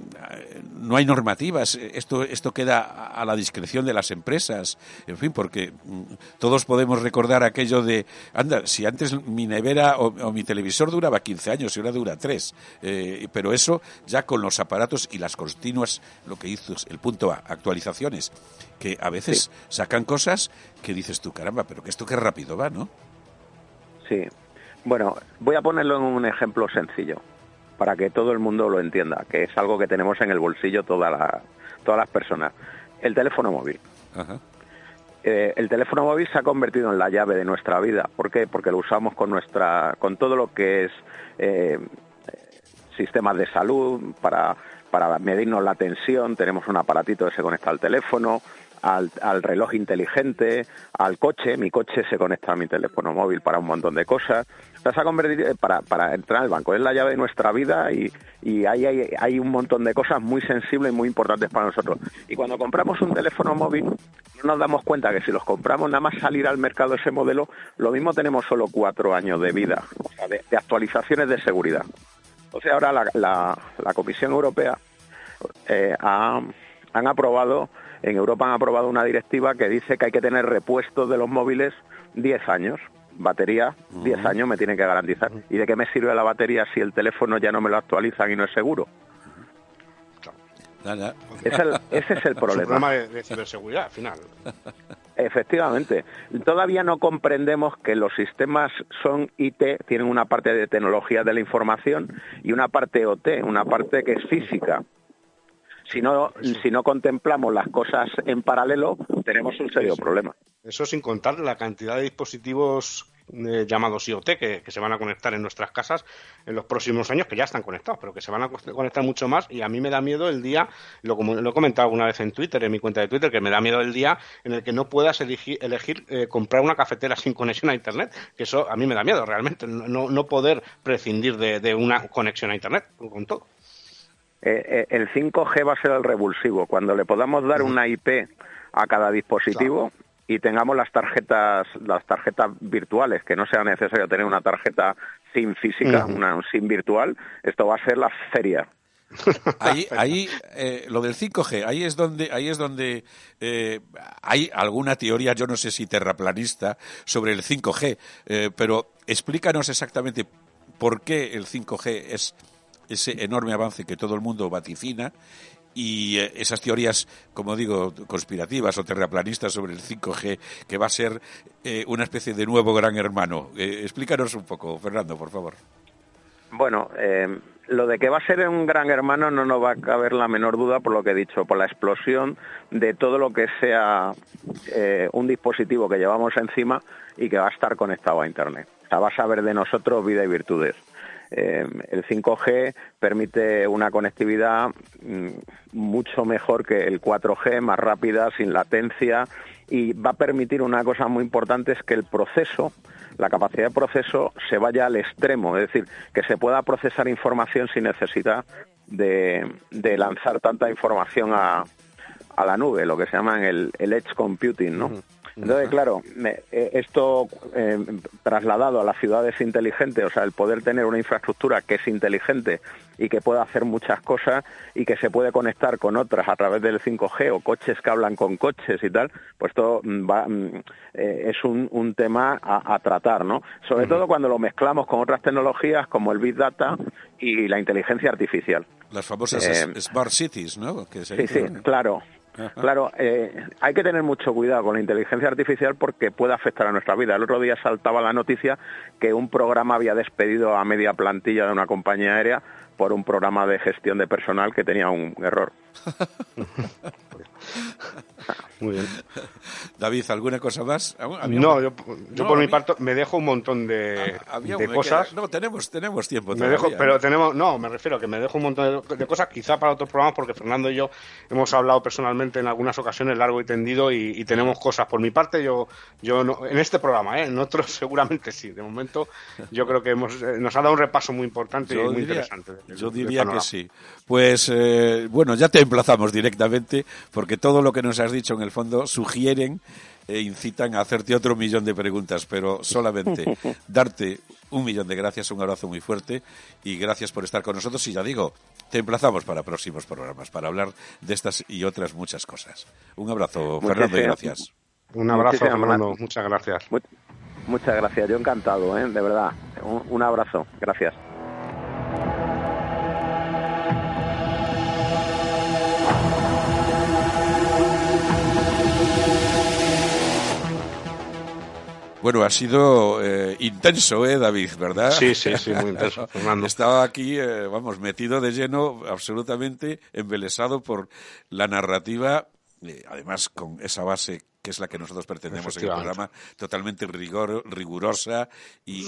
B: no hay normativas, esto, esto queda a la discreción de las empresas, en fin, porque mm, todos podemos recordar aquello de, anda, si antes mi nevera o, mi televisor duraba 15 años y ahora dura 3, eh, pero eso ya con los aparatos y las continuas, lo que hizo el punto A, actualizaciones, que a veces sacan cosas que dices tú, caramba, pero que esto qué rápido va, ¿no?
E: Sí. Bueno, voy a ponerlo en un ejemplo sencillo para que todo el mundo lo entienda, que es algo que tenemos en el bolsillo toda la, todas las personas. El teléfono móvil. Eh, el teléfono móvil se ha convertido en la llave de nuestra vida. ¿Por qué? Porque lo usamos con nuestra, con todo lo que es eh, sistemas de salud para para medirnos la tensión. Tenemos un aparatito que se conecta al teléfono al, reloj inteligente, al coche. Mi coche se conecta a mi teléfono móvil para un montón de cosas. convertido para, para entrar al banco. Es la llave de nuestra vida y, hay, un montón de cosas muy sensibles y muy importantes para nosotros. Y cuando compramos un teléfono móvil, no nos damos cuenta que si los compramos nada más salir al mercado ese modelo, lo mismo tenemos solo cuatro años de vida, o sea, de, actualizaciones de seguridad. Entonces ahora la, la, la Comisión Europea eh, ha, han aprobado en Europa han aprobado una directiva que dice que hay que tener repuestos de los móviles 10 años. Batería, 10 años me tiene que garantizar. ¿Y de qué me sirve la batería si el teléfono ya no me lo actualizan y no es seguro? ese es el problema.
C: Es un problema de, ciberseguridad, al final. (laughs)
E: Efectivamente. Todavía no comprendemos que los sistemas son IT, tienen una parte de tecnología de la información y una parte OT, una parte que es física. Si no, si no contemplamos las cosas en paralelo, tenemos un serio problema.
C: Eso sin contar la cantidad de dispositivos eh, llamados IoT que, se van a conectar en nuestras casas en los próximos años, que ya están conectados, pero que se van a conectar mucho más. Y a mí me da miedo el día, lo, lo he comentado alguna vez en Twitter, en mi cuenta de Twitter, que me da miedo el día en el que no puedas elegir, elegir eh, comprar una cafetera sin conexión a Internet. Que eso a mí me da miedo realmente, no, no poder prescindir de, una conexión a Internet con todo.
E: Eh, el 5G va a ser el revulsivo. Cuando le podamos dar una IP a cada dispositivo, y tengamos las tarjetas las tarjetas virtuales que no sea necesario tener una tarjeta SIM física una SIM virtual esto va a ser la feria. (laughs)
B: Ahí, ahí eh, lo del 5G, ahí es donde, ahí es donde eh, hay alguna teoría, yo no sé si terraplanista, sobre el 5G, eh, pero explícanos exactamente por qué el 5G es ese enorme avance que todo el mundo vaticina y eh, esas teorías, como digo, conspirativas o terraplanistas sobre el 5G, que va a ser eh, una especie de nuevo gran hermano. Eh, explícanos un poco, Fernando, por favor.
E: Bueno, lo de que va a ser un gran hermano no nos va a caber la menor duda por lo que he dicho, por la explosión de todo lo que sea un dispositivo que llevamos encima y que va a estar conectado a Internet. O sea, va a saber de nosotros vida y virtudes. Eh, el 5G permite una conectividad mm, mucho mejor que el 4G, más rápida, sin latencia y va a permitir una cosa muy importante es que el proceso, la capacidad de proceso se vaya al extremo, es decir, que se pueda procesar información sin necesidad de, lanzar tanta información a, la nube, lo que se llama el, edge computing, ¿no? Entonces, claro, eh, esto eh, trasladado a las ciudades inteligentes, o sea, el poder tener una infraestructura que es inteligente y que pueda hacer muchas cosas y que se puede conectar con otras a través del 5G o coches que hablan con coches y tal, pues esto mm, va, mm, eh, es un, un tema a, tratar, ¿no? Sobre todo cuando lo mezclamos con otras tecnologías como el Big Data y la inteligencia artificial.
B: Las famosas Smart Cities, ¿no?
E: sí, sí, claro. Claro, eh, hay que tener mucho cuidado con la inteligencia artificial porque puede afectar a nuestra vida. El otro día saltaba la noticia que un programa había despedido a media plantilla de una compañía aérea por un programa de gestión de personal que tenía un error. (laughs) (laughs)
B: Muy bien. David, ¿alguna cosa más?
C: No, yo, por mi parte me dejo un montón de, ah, cosas.
B: no, tenemos, tenemos tiempo.
C: Me dejo, pero tenemos, no, me refiero a que me dejo un montón de, cosas, quizá para otros programas, porque Fernando y yo hemos hablado personalmente en algunas ocasiones largo y tendido y, tenemos cosas. Por mi parte, yo, yo no, en este programa, ¿eh? en otros (laughs) seguramente sí. De momento, yo creo que hemos, eh, nos ha dado un repaso muy importante y muy interesante.
B: yo diría que sí. Pues, eh, bueno, ya te emplazamos directamente, porque todo lo que nos has dicho en el fondo sugieren e incitan a hacerte otro millón de preguntas, pero solamente (laughs) darte un millón de gracias, un abrazo muy fuerte y gracias por estar con nosotros. Y ya digo, te emplazamos para próximos programas, para hablar de estas y otras muchas cosas. Un abrazo, Fernando, y gracias.
C: Un abrazo, Fernando, muchas gracias.
E: Muchas gracias, yo encantado, ¿eh? de verdad. un abrazo, gracias.
B: Bueno, ha sido eh, intenso, ¿eh, David? ¿Verdad?
C: Sí, sí, sí, muy intenso. (laughs)
B: Estaba aquí, eh, vamos, metido de lleno, absolutamente embelesado por la narrativa, eh, además con esa base que es la que nosotros pretendemos en el programa, totalmente rigor, rigurosa y,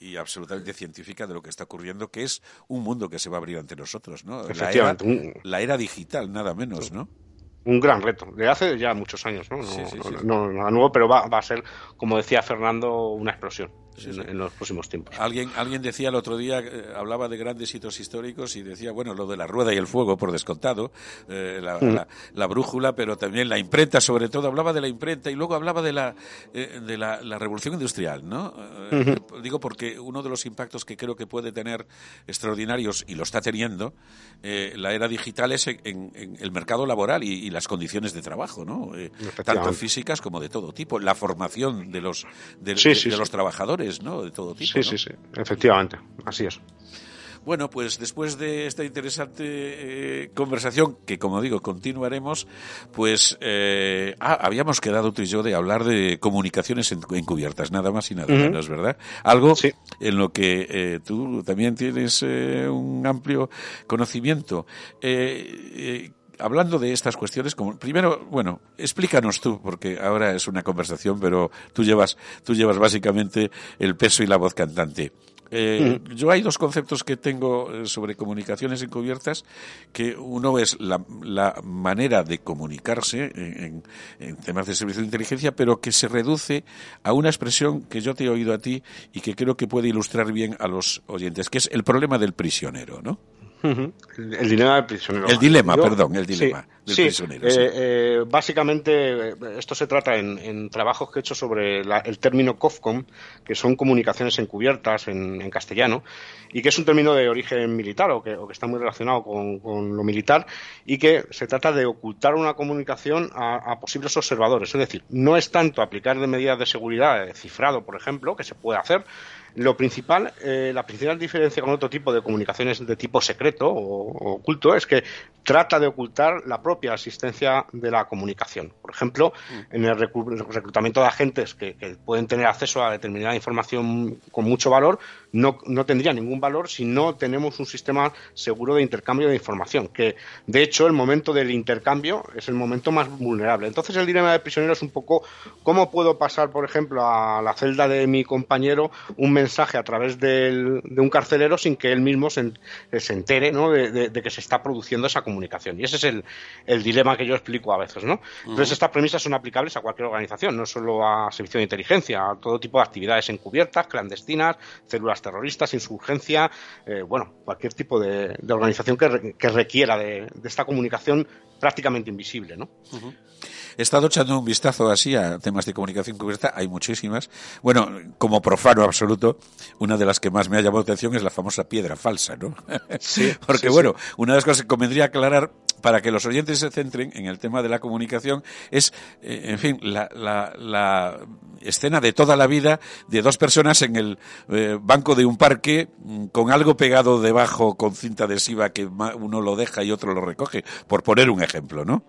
B: y, absolutamente científica de lo que está ocurriendo, que es un mundo que se va a abrir ante nosotros, ¿no? La era, la era digital, nada menos, ¿no?
C: Un gran reto, de hace ya muchos años, ¿no? No, no, nuevo, pero va, va, a ser, como decía Fernando, una explosión en, los próximos tiempos.
B: Alguien, alguien decía el otro día, eh, hablaba de grandes hitos históricos y decía, bueno, lo de la rueda y el fuego, por descontado, eh, mm. la, brújula, pero también la imprenta, sobre todo, hablaba de la imprenta y luego hablaba de la, eh, de la, revolución industrial, ¿no? Digo porque uno de los impactos que creo que puede tener extraordinarios, y lo está teniendo, la era digital es en, el mercado laboral y, las condiciones de trabajo, ¿no? tanto físicas como de todo tipo, la formación de los, de los trabajadores de todo tipo.
C: Sí, sí, sí, efectivamente, así es.
B: Bueno, pues después de esta interesante eh, conversación, que como digo, continuaremos, pues eh, ah, habíamos quedado tú y yo de hablar de comunicaciones encubiertas, nada más y nada menos, ¿verdad? Algo en lo que eh, tú también tienes un amplio conocimiento hablando de estas cuestiones, como primero, bueno, explícanos tú, porque ahora es una conversación, pero tú llevas, tú llevas básicamente el peso y la voz cantante. Eh, yo hay dos conceptos que tengo eh, sobre comunicaciones encubiertas, que uno es la, manera de comunicarse en, temas de servicio de inteligencia, pero que se reduce a una expresión que yo te he oído a ti y que creo que puede ilustrar bien a los oyentes, que es el problema del prisionero, ¿no?
C: El, dilema del prisionero.
B: El dilema, perdón, el dilema del prisionero.
C: Eh, eh, básicamente, esto se trata en, trabajos que he hecho sobre el término COFCOM, que son comunicaciones encubiertas en, castellano, y que es un término de origen militar o que, está muy relacionado con, lo militar, y que se trata de ocultar una comunicación a, posibles observadores. Es decir, no es tanto aplicar de medidas de seguridad, de cifrado, por ejemplo, que se puede hacer, lo principal, eh, la principal diferencia con otro tipo de comunicaciones de tipo secreto o, oculto es que trata de ocultar la propia asistencia de la comunicación. Por ejemplo, mm. en el reclutamiento de agentes que, pueden tener acceso a determinada información con mucho valor, no, no, tendría ningún valor si no tenemos un sistema seguro de intercambio de información, que de hecho el momento del intercambio es el momento más vulnerable. Entonces el dilema del prisionero es un poco cómo puedo pasar, por ejemplo, a la celda de mi compañero un mensaje a través de un carcelero sin que él mismo se, entere ¿no? de, que se está produciendo esa comunicación. Y ese es el, dilema que yo explico a veces. ¿no? Entonces estas premisas son aplicables a cualquier organización, no solo a servicio de inteligencia, a todo tipo de actividades encubiertas, clandestinas, células terroristas, insurgencia, eh, bueno, cualquier tipo de, organización que, requiera de, esta comunicación prácticamente invisible, ¿no?
B: He estado echando un vistazo así a temas de comunicación cubierta, hay muchísimas. Bueno, como profano absoluto, una de las que más me ha llamado la atención es la famosa piedra falsa, ¿no? Sí. (laughs) Porque bueno, una de las cosas que convendría aclarar para que los oyentes se centren en el tema de la comunicación es, eh, en fin, la, escena de toda la vida de dos personas en el eh, banco de un parque mm, con algo pegado debajo con cinta adhesiva que uno lo deja y otro lo recoge, por poner un ejemplo, ¿no?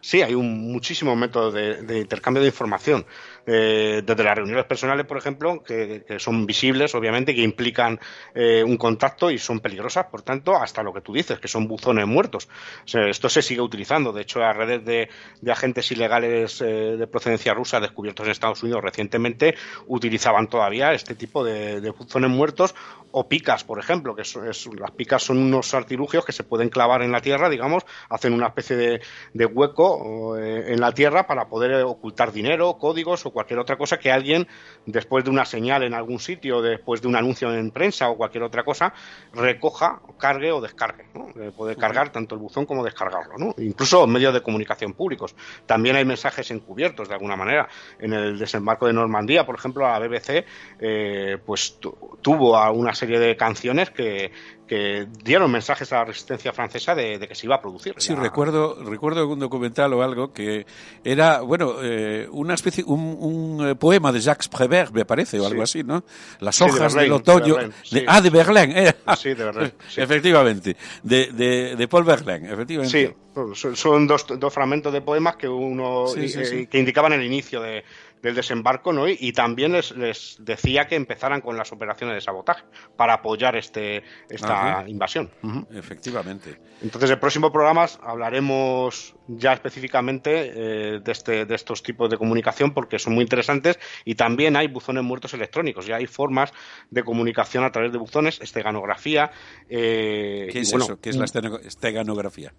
C: Sí, hay un, muchísimos métodos de, intercambio de información. Eh, desde las reuniones personales, por ejemplo, que, son visibles, obviamente, que implican eh, un contacto y son peligrosas, por tanto, hasta lo que tú dices, que son buzones muertos. esto se sigue utilizando. De hecho, las redes de, agentes ilegales eh, de procedencia rusa descubiertos en Estados Unidos recientemente utilizaban todavía este tipo de, buzones muertos o picas, por ejemplo, que las picas son unos artilugios que se pueden clavar en la tierra, digamos, hacen una especie de hueco eh, en la Tierra para poder ocultar dinero, códigos o cualquier otra cosa que alguien, después de una señal en algún sitio, después de un anuncio en prensa o cualquier otra cosa, recoja, cargue o descargue. ¿no? Puede cargar tanto el buzón como descargarlo. ¿no? Incluso medios de comunicación públicos. También hay mensajes encubiertos de alguna manera. En el desembarco de Normandía, por ejemplo, la BBC eh, pues tuvo una serie de canciones que, que dieron mensajes a la resistencia francesa de, que se iba a producir.
B: Sí, recuerdo, recuerdo un documental o algo que era, bueno, eh, una especie, un, eh, poema de Jacques Prévert, me parece, o algo así, ¿no? Las hojas del otoño. De ah, de Verlaine. Eh.
C: Sí, de Verlaine. (laughs)
B: Efectivamente. De, de, de, Paul Verlaine, efectivamente.
C: Sí, son dos, dos fragmentos de poemas que uno que indicaban el inicio de, del desembarco, ¿no? Y, también les, les, decía que empezaran con las operaciones de sabotaje para apoyar este esta invasión.
B: Efectivamente.
C: Entonces, en próximo programa hablaremos ya específicamente eh, de, este, de estos tipos de comunicación porque son muy interesantes y también hay buzones muertos electrónicos, ya hay formas de comunicación a través de buzones, esteganografía.
B: Eh, ¿Qué es eso? ¿Qué es la esteganografía?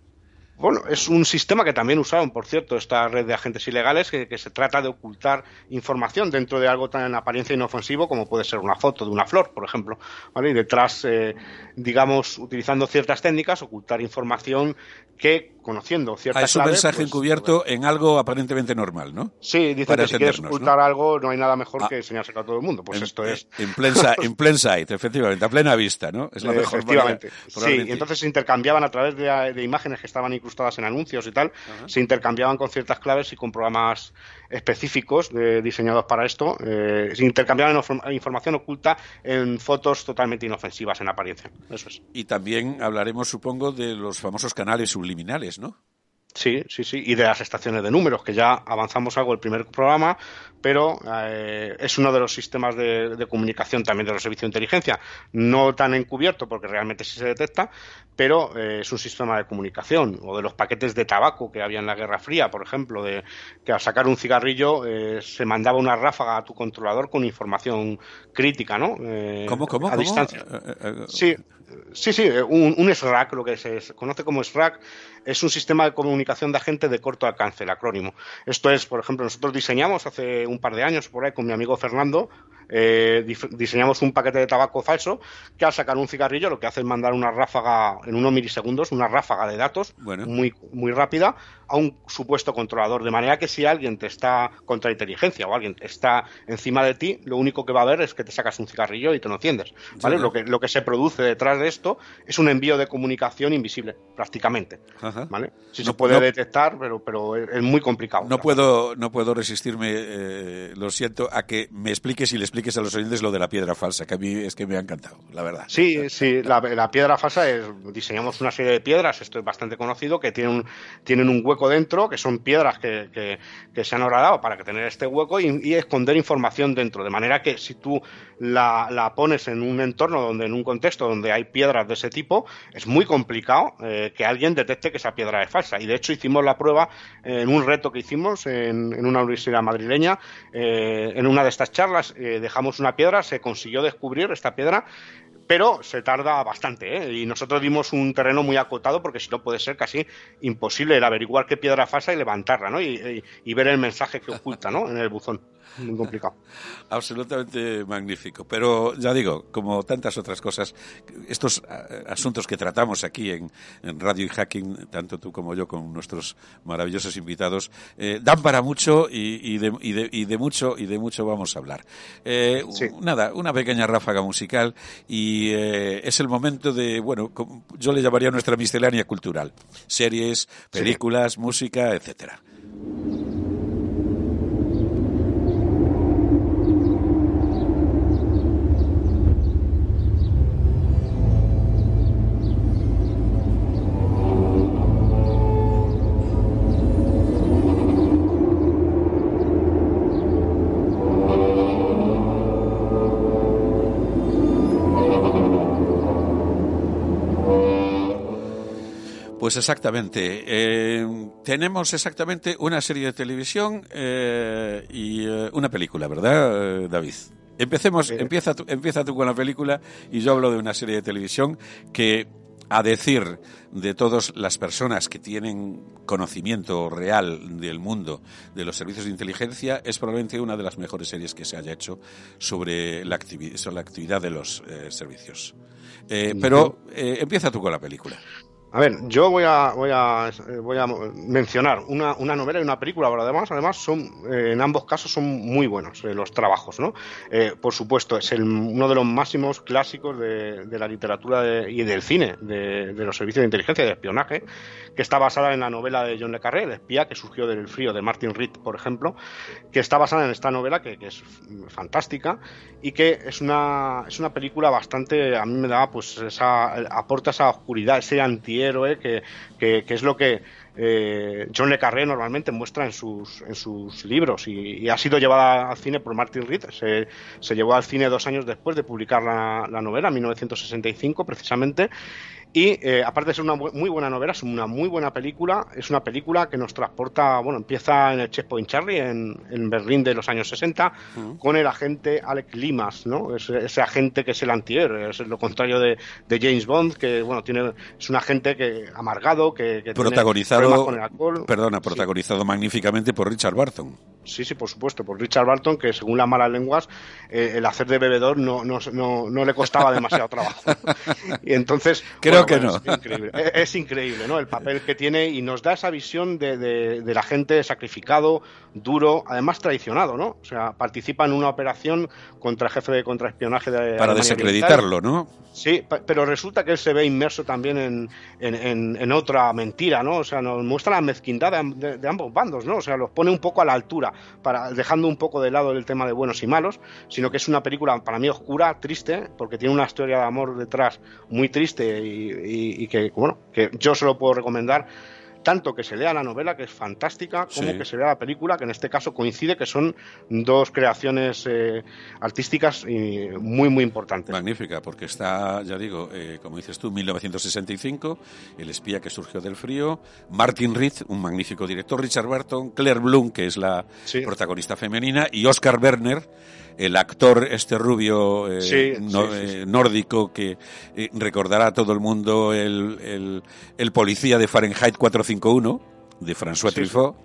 C: Bueno, es un sistema que también usaron, por cierto, esta red de agentes ilegales, que, se trata de ocultar información dentro de algo tan en apariencia inofensivo como puede ser una foto de una flor, por ejemplo. Y detrás, eh, digamos, utilizando ciertas técnicas, ocultar información que conociendo ciertas
B: un
C: claves,
B: mensaje
C: pues,
B: encubierto en algo aparentemente normal, ¿no?
C: Sí,
B: Para
C: que si quieres ocultar algo no hay nada mejor
B: Ah.
C: que enseñárselo a todo el mundo. Pues
B: en,
C: esto es...
B: En plain, (laughs) en plain sight, efectivamente, a plena vista, ¿no? Es la
C: Eh,
B: mejor
C: Efectivamente.
B: manera,
C: Sí, y entonces se intercambiaban a través de, de imágenes que estaban incrustadas en anuncios y tal, se intercambiaban con ciertas claves y con programas específicos eh, diseñados para esto. eh, se intercambiaban inform- información oculta en fotos totalmente inofensivas en apariencia. Eso es.
B: Y también hablaremos, supongo, de los famosos canales subliminales,
C: Sí, sí, sí. Y de las estaciones de números, que ya avanzamos algo el primer programa, pero eh, es uno de los sistemas de, de comunicación también de los servicios de inteligencia. No tan encubierto, porque realmente sí se detecta, pero eh, es un sistema de comunicación. O de los paquetes de tabaco que había en la Guerra Fría, por ejemplo, de que al sacar un cigarrillo eh, se mandaba una ráfaga a tu controlador con información crítica, ¿no?
B: ¿Cómo, cómo,
C: A
B: cómo?
C: distancia. Sí, sí, sí, un, un SRAC, lo que se conoce como SRAC, es un sistema de comunicación de agente de corto alcance, el acrónimo. Esto es, por ejemplo, nosotros diseñamos hace un par de años por ahí con mi amigo Fernando, eh, diseñamos un paquete de tabaco falso que al sacar un cigarrillo lo que hace es mandar una ráfaga en unos milisegundos, una ráfaga de datos
B: Bueno.
C: muy, muy rápida a un supuesto controlador. De manera que si alguien te está contra inteligencia o alguien está encima de ti, lo único que va a ver es que te sacas un cigarrillo y te lo enciendes. ¿vale? Lo, que, lo que se produce detrás de esto es un envío de comunicación invisible, prácticamente.
B: Ajá.
C: ¿vale? Sí
B: No-
C: se puede
B: no-
C: detectar, pero, pero es, es muy complicado.
B: No puedo, no puedo resistirme, eh, lo siento, a que me expliques y le expliques a los oyentes lo de la piedra falsa, que a mí es que me ha encantado, la verdad.
C: Sí, sí, la, piedra falsa es, diseñamos una serie de piedras, esto es bastante conocido, que tienen un, tienen un hueco dentro, que son piedras que, que- se han horadado para que tener este hueco y, esconder información dentro, de manera que si tú la, pones en un entorno donde, en un contexto donde hay piedras de ese tipo, es muy complicado eh, que alguien detecte que esa piedra es falsa. Y de hecho hicimos la prueba en un reto que hicimos en una universidad madrileña, eh, en una de estas charlas eh, dejamos una piedra, se consiguió descubrir esta piedra pero se tarda bastante ¿eh? y nosotros dimos un terreno muy acotado porque si no puede ser casi imposible el averiguar qué piedra falsa y levantarla ¿no? y, y- y ver el mensaje que oculta ¿no? en el buzón muy complicado (laughs)
B: Absolutamente magnífico. Pero ya digo, como tantas otras cosas, estos eh, asuntos que tratamos aquí en, en Radio y Hacking, tanto tú como yo con nuestros maravillosos invitados, eh, dan para mucho y, y de, y de- y de mucho y de mucho vamos a hablar. Eh,
C: Sí.
B: Nada, una pequeña ráfaga musical y eh, es el momento de, bueno, yo le llamaría nuestra miscelánea cultural, series, películas, música, etcétera. Pues exactamente. Eh, tenemos exactamente una serie de televisión eh, y eh, una película, ¿verdad, eh, David? Empecemos,
C: Sí.
B: empieza, tú, empieza tú con la película y yo hablo de una serie de televisión que, a decir de todas las personas que tienen conocimiento real del mundo de los servicios de inteligencia, es probablemente una de las mejores series que se haya hecho sobre la, activi- sobre la actividad de los eh, servicios. Pero eh, empieza tú con la película.
C: A ver, yo voy a, voy a, voy a mencionar una, una novela y una película, pero además, además son, eh, en ambos casos son muy buenos eh, los trabajos, ¿no? Eh, por supuesto, es el- uno de los máximos clásicos de, de la literatura de- y del cine, de, de los servicios de inteligencia y de espionaje, que está basada en la novela de John le Carré, El espía, que surgió del frío, de Martin Reed, por ejemplo, que está basada en esta novela, que, que es fantástica, y que es una, es una película bastante, a mí me da, pues, esa, aporta esa oscuridad, ese antihéroe, que, que, que es lo que eh, John Le Carré normalmente muestra en sus, en sus libros y, y ha sido llevada al cine por Martin Reed. Se, se llevó al cine dos años después de publicar la, la novela, en 1965 precisamente. Y eh, aparte de ser una muy buena novela, es una muy buena película. Es una película que nos transporta, bueno, empieza en el Checkpoint Charlie, en, en Berlín de los años 60, con el agente Alec Limas, ¿no? Ese, ese agente que es el antihéroe, es lo contrario de, de James Bond, que, bueno, tiene, es un agente que amargado, que, que tiene
B: protagonizado,
C: problemas con el alcohol.
B: perdona,
C: Sí.
B: protagonizado magníficamente por Richard Barton.
C: Sí, sí, por supuesto, por Richard Barton, que según las malas lenguas, eh, el hacer de bebedor no, no, no, le costaba demasiado trabajo. y entonces. (laughs)
B: Creo que no.
C: Es increíble. Es, increíble, ¿no? El papel que tiene y nos da esa visión de, de, la gente sacrificado, duro, además traicionado, ¿no? O sea, participa en una operación contra el jefe de contraespionaje de.
B: Para desacreditarlo, ¿no?
C: Sí, pero resulta que él se ve inmerso también en, en, en, otra mentira, ¿no? O sea, nos muestra la mezquindad de, de ambos bandos, ¿no? O sea, los pone un poco a la altura para, dejando un poco de lado el tema de buenos y malos, sino que es una película para mí oscura, triste, porque tiene una historia de amor detrás muy triste y, y que, bueno, que yo se lo puedo recomendar tanto que se lea la novela, que es fantástica, como que se vea la película, que en este caso coincide que son dos creaciones eh, artísticas y muy, muy importantes.
B: Magnífica, porque está, ya digo, eh, como dices tú, 1965, El espía que surgió del frío, Martin Reed, un magnífico director, Richard Burton, Claire Bloom, que es la protagonista femenina, y Oscar Werner, el actor este rubio eh, eh, nórdico que eh, recordará a todo el mundo el, el, policía de Fahrenheit 451 de François Truffaut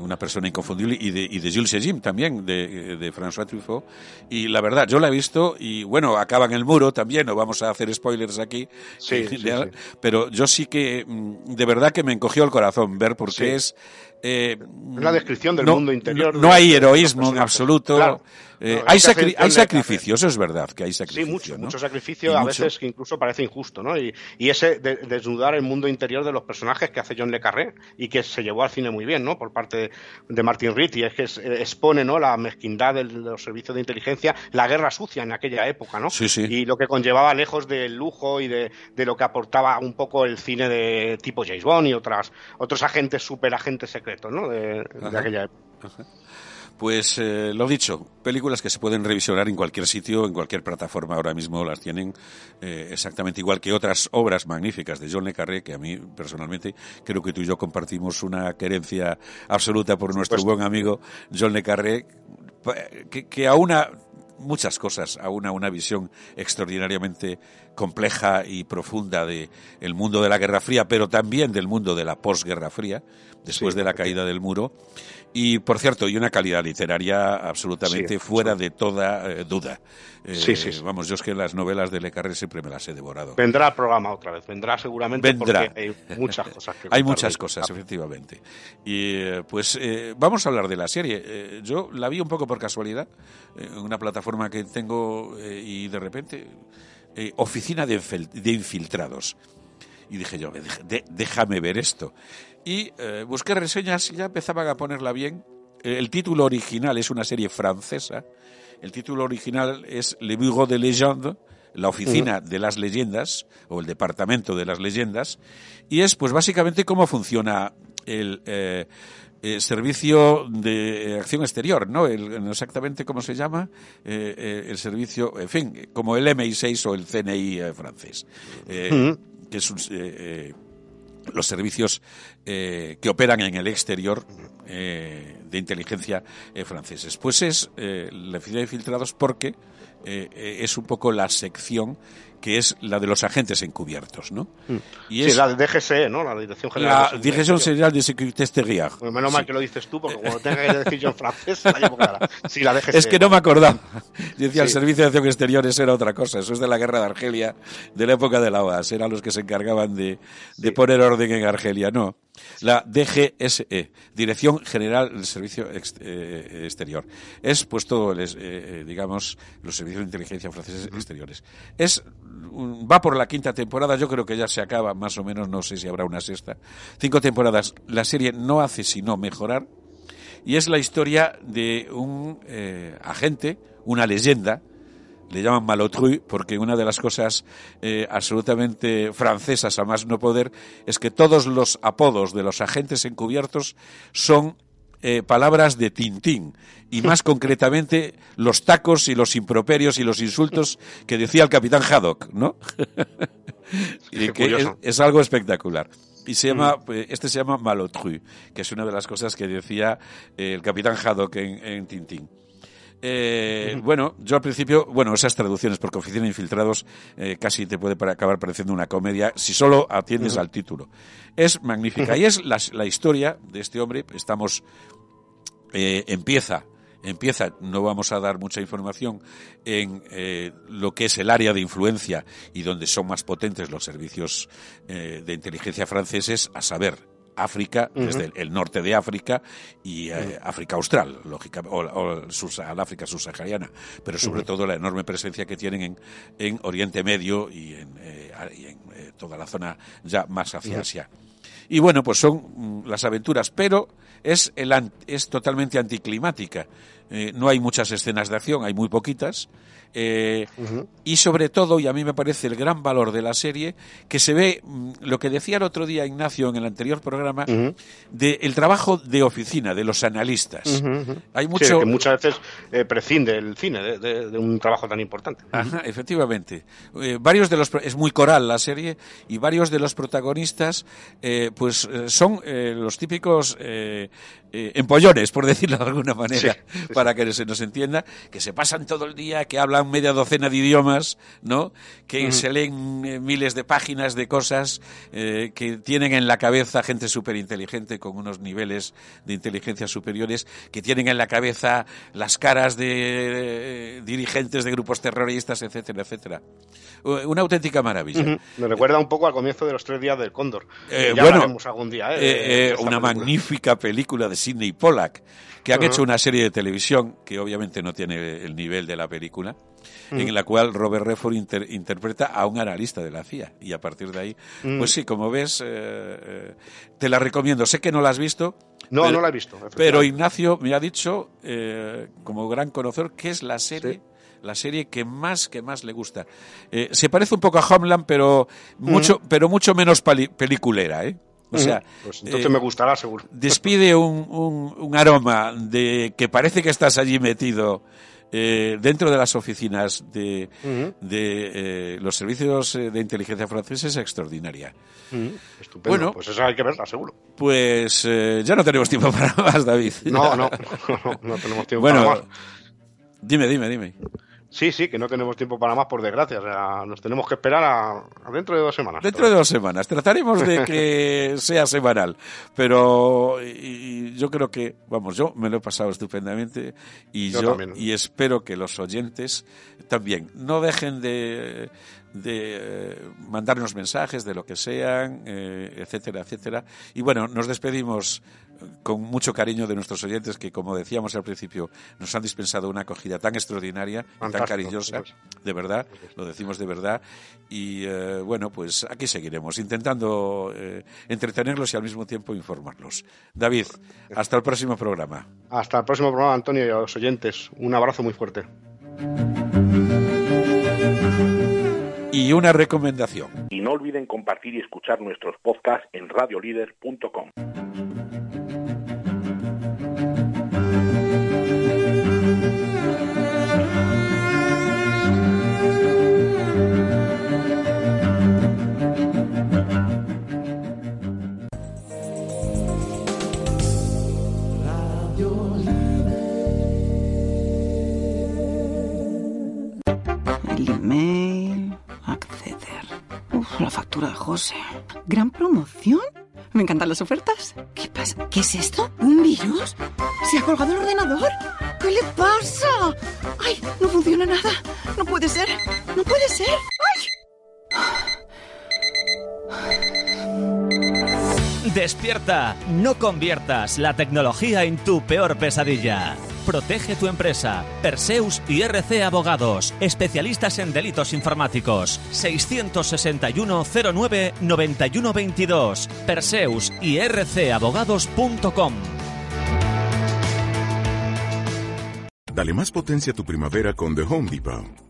B: una persona inconfundible, y de, y de Jules Segim también, de, de, François Truffaut. Y la verdad, yo la he visto y bueno, acaba en el muro también, no vamos a hacer spoilers aquí, (laughs) pero yo sí que, mm, de verdad que me encogió el corazón ver porque es
C: eh, la descripción del mundo interior.
B: No, hay heroísmo en absoluto. Eh, hay, hay sacrificios, es verdad que hay sacrificios.
C: Sí, mucho, mucho sacrificio, a veces que incluso parece injusto, ¿no? Y, ese desnudar el mundo interior de los personajes que hace John Le Carré y que se llevó al cine muy bien, ¿no? Por parte de Martin Ritt y es que eh, expone, ¿no? La mezquindad de los servicios de inteligencia, la guerra sucia en aquella época, ¿no?
B: Sí, sí.
C: Y lo que conllevaba lejos del lujo y de, lo que aportaba un poco el cine de tipo James Bond y otras, otros agentes, superagentes secretos de, aquella época.
B: Pues eh, lo dicho, películas que se pueden revisionar en cualquier sitio, en cualquier plataforma, ahora mismo las tienen eh, exactamente igual que otras obras magníficas de John Le Carré, que a mí personalmente creo que tú y yo compartimos una querencia absoluta por nuestro buen amigo John Le Carré, que, que aúna muchas cosas, aúna una visión extraordinariamente compleja y profunda de el mundo de la Guerra Fría, pero también del mundo de la posguerra fría después de la caída del muro. Y, por cierto, y una calidad literaria absolutamente fuera de toda eh, duda.
C: Eh, sí, sí,
B: Vamos, yo es que las novelas de Le Carré siempre me las he devorado.
C: Vendrá el programa otra vez, vendrá seguramente
B: vendrá.
C: porque hay muchas cosas que (laughs)
B: Hay muchas cosas, efectivamente. Y eh, pues vamos a hablar de la serie. yo la vi un poco por casualidad, en una plataforma que tengo y de repente, oficina de, infiltrados. Y dije yo, déjame ver esto. Y eh, busqué reseñas y ya empezaban a ponerla bien. Eh, el título original es una serie francesa. El título original es Le Bureau de Légende, la oficina de las leyendas, o el departamento de las leyendas. Y es, pues básicamente, cómo funciona el. Eh, servicio de acción exterior, ¿no? exactamente cómo se llama, el servicio, en fin, como el MI6 o el CNI francés, que es un, los servicios eh, que operan en el exterior eh, de inteligencia eh, franceses. Pues es la oficina de infiltrados porque es un poco la sección que es la de los agentes encubiertos, ¿no?
C: Mm. Y sí, la de DGSE, ¿no? La Dirección General
B: la de Dirección General de Sécurité Extérieure.
C: Pues menos mal que lo dices tú, porque (laughs) cuando tenga que decir yo en francés, la llevo clara. Sí, la DGSE.
B: Es que no me acordaba. (laughs) Decía, el Servicio de Acción Exterior eso era otra cosa. Eso es de la Guerra de Argelia, de la época de la OAS. Eran los que se encargaban de, de poner orden en Argelia. No. La DGSE, Dirección General del Servicio eh, Exterior. Es puesto, eh, eh, digamos, los servicios de inteligencia franceses exteriores. Es va por la quinta temporada, yo creo que ya se acaba, más o menos, no sé si habrá una sexta. Cinco temporadas, la serie no hace sino mejorar y es la historia de un eh, agente, una leyenda, le llaman Malotru porque una de las cosas eh, absolutamente francesas a más no poder es que todos los apodos de los agentes encubiertos son eh, palabras de Tintín y (laughs) más concretamente los tacos y los improperios y los insultos que decía el capitán Haddock, ¿no? (laughs) y que es, algo espectacular. Y se llama, mm. pues, este se llama Malotru, que es una de las cosas que decía eh, el capitán Haddock en, Tintín. Eh, bueno, yo al principio, bueno, esas traducciones, porque Oficina de Infiltrados casi te puede acabar pareciendo una comedia si solo atiendes al título. Es magnífica y es la, la, historia de este hombre. Estamos eh, empieza empieza, no vamos a dar mucha información, en eh, lo que es el área de influencia y donde son más potentes los servicios eh, de inteligencia franceses, a saber, África, desde el, norte de África y eh, África Austral, lógica, o, o África subsahariana, pero sobre todo la enorme presencia que tienen en, en Oriente Medio y en, y en toda la zona ya más hacia Asia. Y bueno, pues son mm, las aventuras, pero es, el, es totalmente anticlimática. Eh, no hay muchas escenas de acción, hay muy poquitas. Eh, y sobre todo, y a mí me parece el gran valor de la serie, que se ve mm, lo que decía el otro día Ignacio en el anterior programa, del trabajo de oficina, de los analistas.
C: Hay mucho... que muchas veces eh, prescinde el cine de, un trabajo tan importante.
B: efectivamente. varios de los... Es muy coral la serie, y varios de los protagonistas, pues son los típicos empollones, por decirlo de alguna manera (laughs) para que se nos entienda, que se pasan todo el día, que hablan media docena de idiomas, ¿no? Que se leen eh, miles de páginas de cosas, eh, que tienen en la cabeza gente súper inteligente con unos niveles de inteligencia superiores, que tienen en la cabeza las caras de eh, dirigentes de grupos terroristas, etcétera, etcétera. Una auténtica maravilla.
C: Me recuerda un poco al comienzo de los tres días del Cóndor.
B: ya bueno, algún día. una magnífica película de Sidney Pollack que han hecho una serie de televisión que obviamente no tiene el nivel de la película, en la cual Robert Redford interpreta a un analista de la CIA. Y a partir de ahí, pues sí, como ves, eh, eh, te la recomiendo. Sé que no la has visto.
C: No, no la he visto.
B: Pero Ignacio me ha dicho, eh, como gran conocedor, que es la serie la serie que más que más le gusta. se parece un poco a Homeland, pero mucho, pero mucho menos peliculera, ¿eh? O sea,
C: pues entonces me gustará seguro. (laughs)
B: Despide un, un, aroma de que parece que estás allí metido eh, dentro de las oficinas de, de eh, los servicios eh, de inteligencia franceses extraordinaria.
C: Estupendo. Bueno, pues eso hay que verla, seguro.
B: Pues ya no tenemos tiempo (laughs) para más, David.
C: No, no, (laughs) no, tenemos tiempo para más.
B: Dime, dime, dime.
C: Sí, sí, que no tenemos tiempo para más, por desgracia. O sea, nos tenemos que esperar a, dentro de dos semanas.
B: Dentro de dos semanas. Trataremos de que (laughs) sea semanal. Pero yo creo que, vamos, yo me lo he pasado estupendamente y yo, y espero que los oyentes también no dejen de de eh, mandarnos mensajes de lo que sean, eh, etcétera, etcétera. Y bueno, nos despedimos con mucho cariño de nuestros oyentes que, como decíamos al principio, nos han dispensado una acogida tan extraordinaria y tan cariñosa, de verdad, lo decimos de verdad. Y eh, bueno, pues aquí seguiremos, intentando entretenerlos y al mismo tiempo informarlos. David, hasta el próximo programa.
C: Hasta el próximo programa, Antonio, y a los oyentes. Un abrazo muy fuerte
B: y una recomendación.
A: Y no olviden compartir y escuchar nuestros podcasts en radiolider.com.
F: de José. ¿Gran promoción? Me encantan las ofertas. ¿Qué pasa? ¿Qué es esto? ¿Un virus? ¿Se ha colgado el ordenador? ¿Qué le pasa? ¡Ay! No funciona nada. No puede ser. No puede ser. ¡Ay!
G: Despierta. No conviertas la tecnología en tu peor pesadilla. Protege tu empresa. Perseus y RC Abogados, especialistas en delitos informáticos. 661 09 9122. Perseus y rcabogados.com.
H: Dale más potencia a tu primavera con The Home Depot.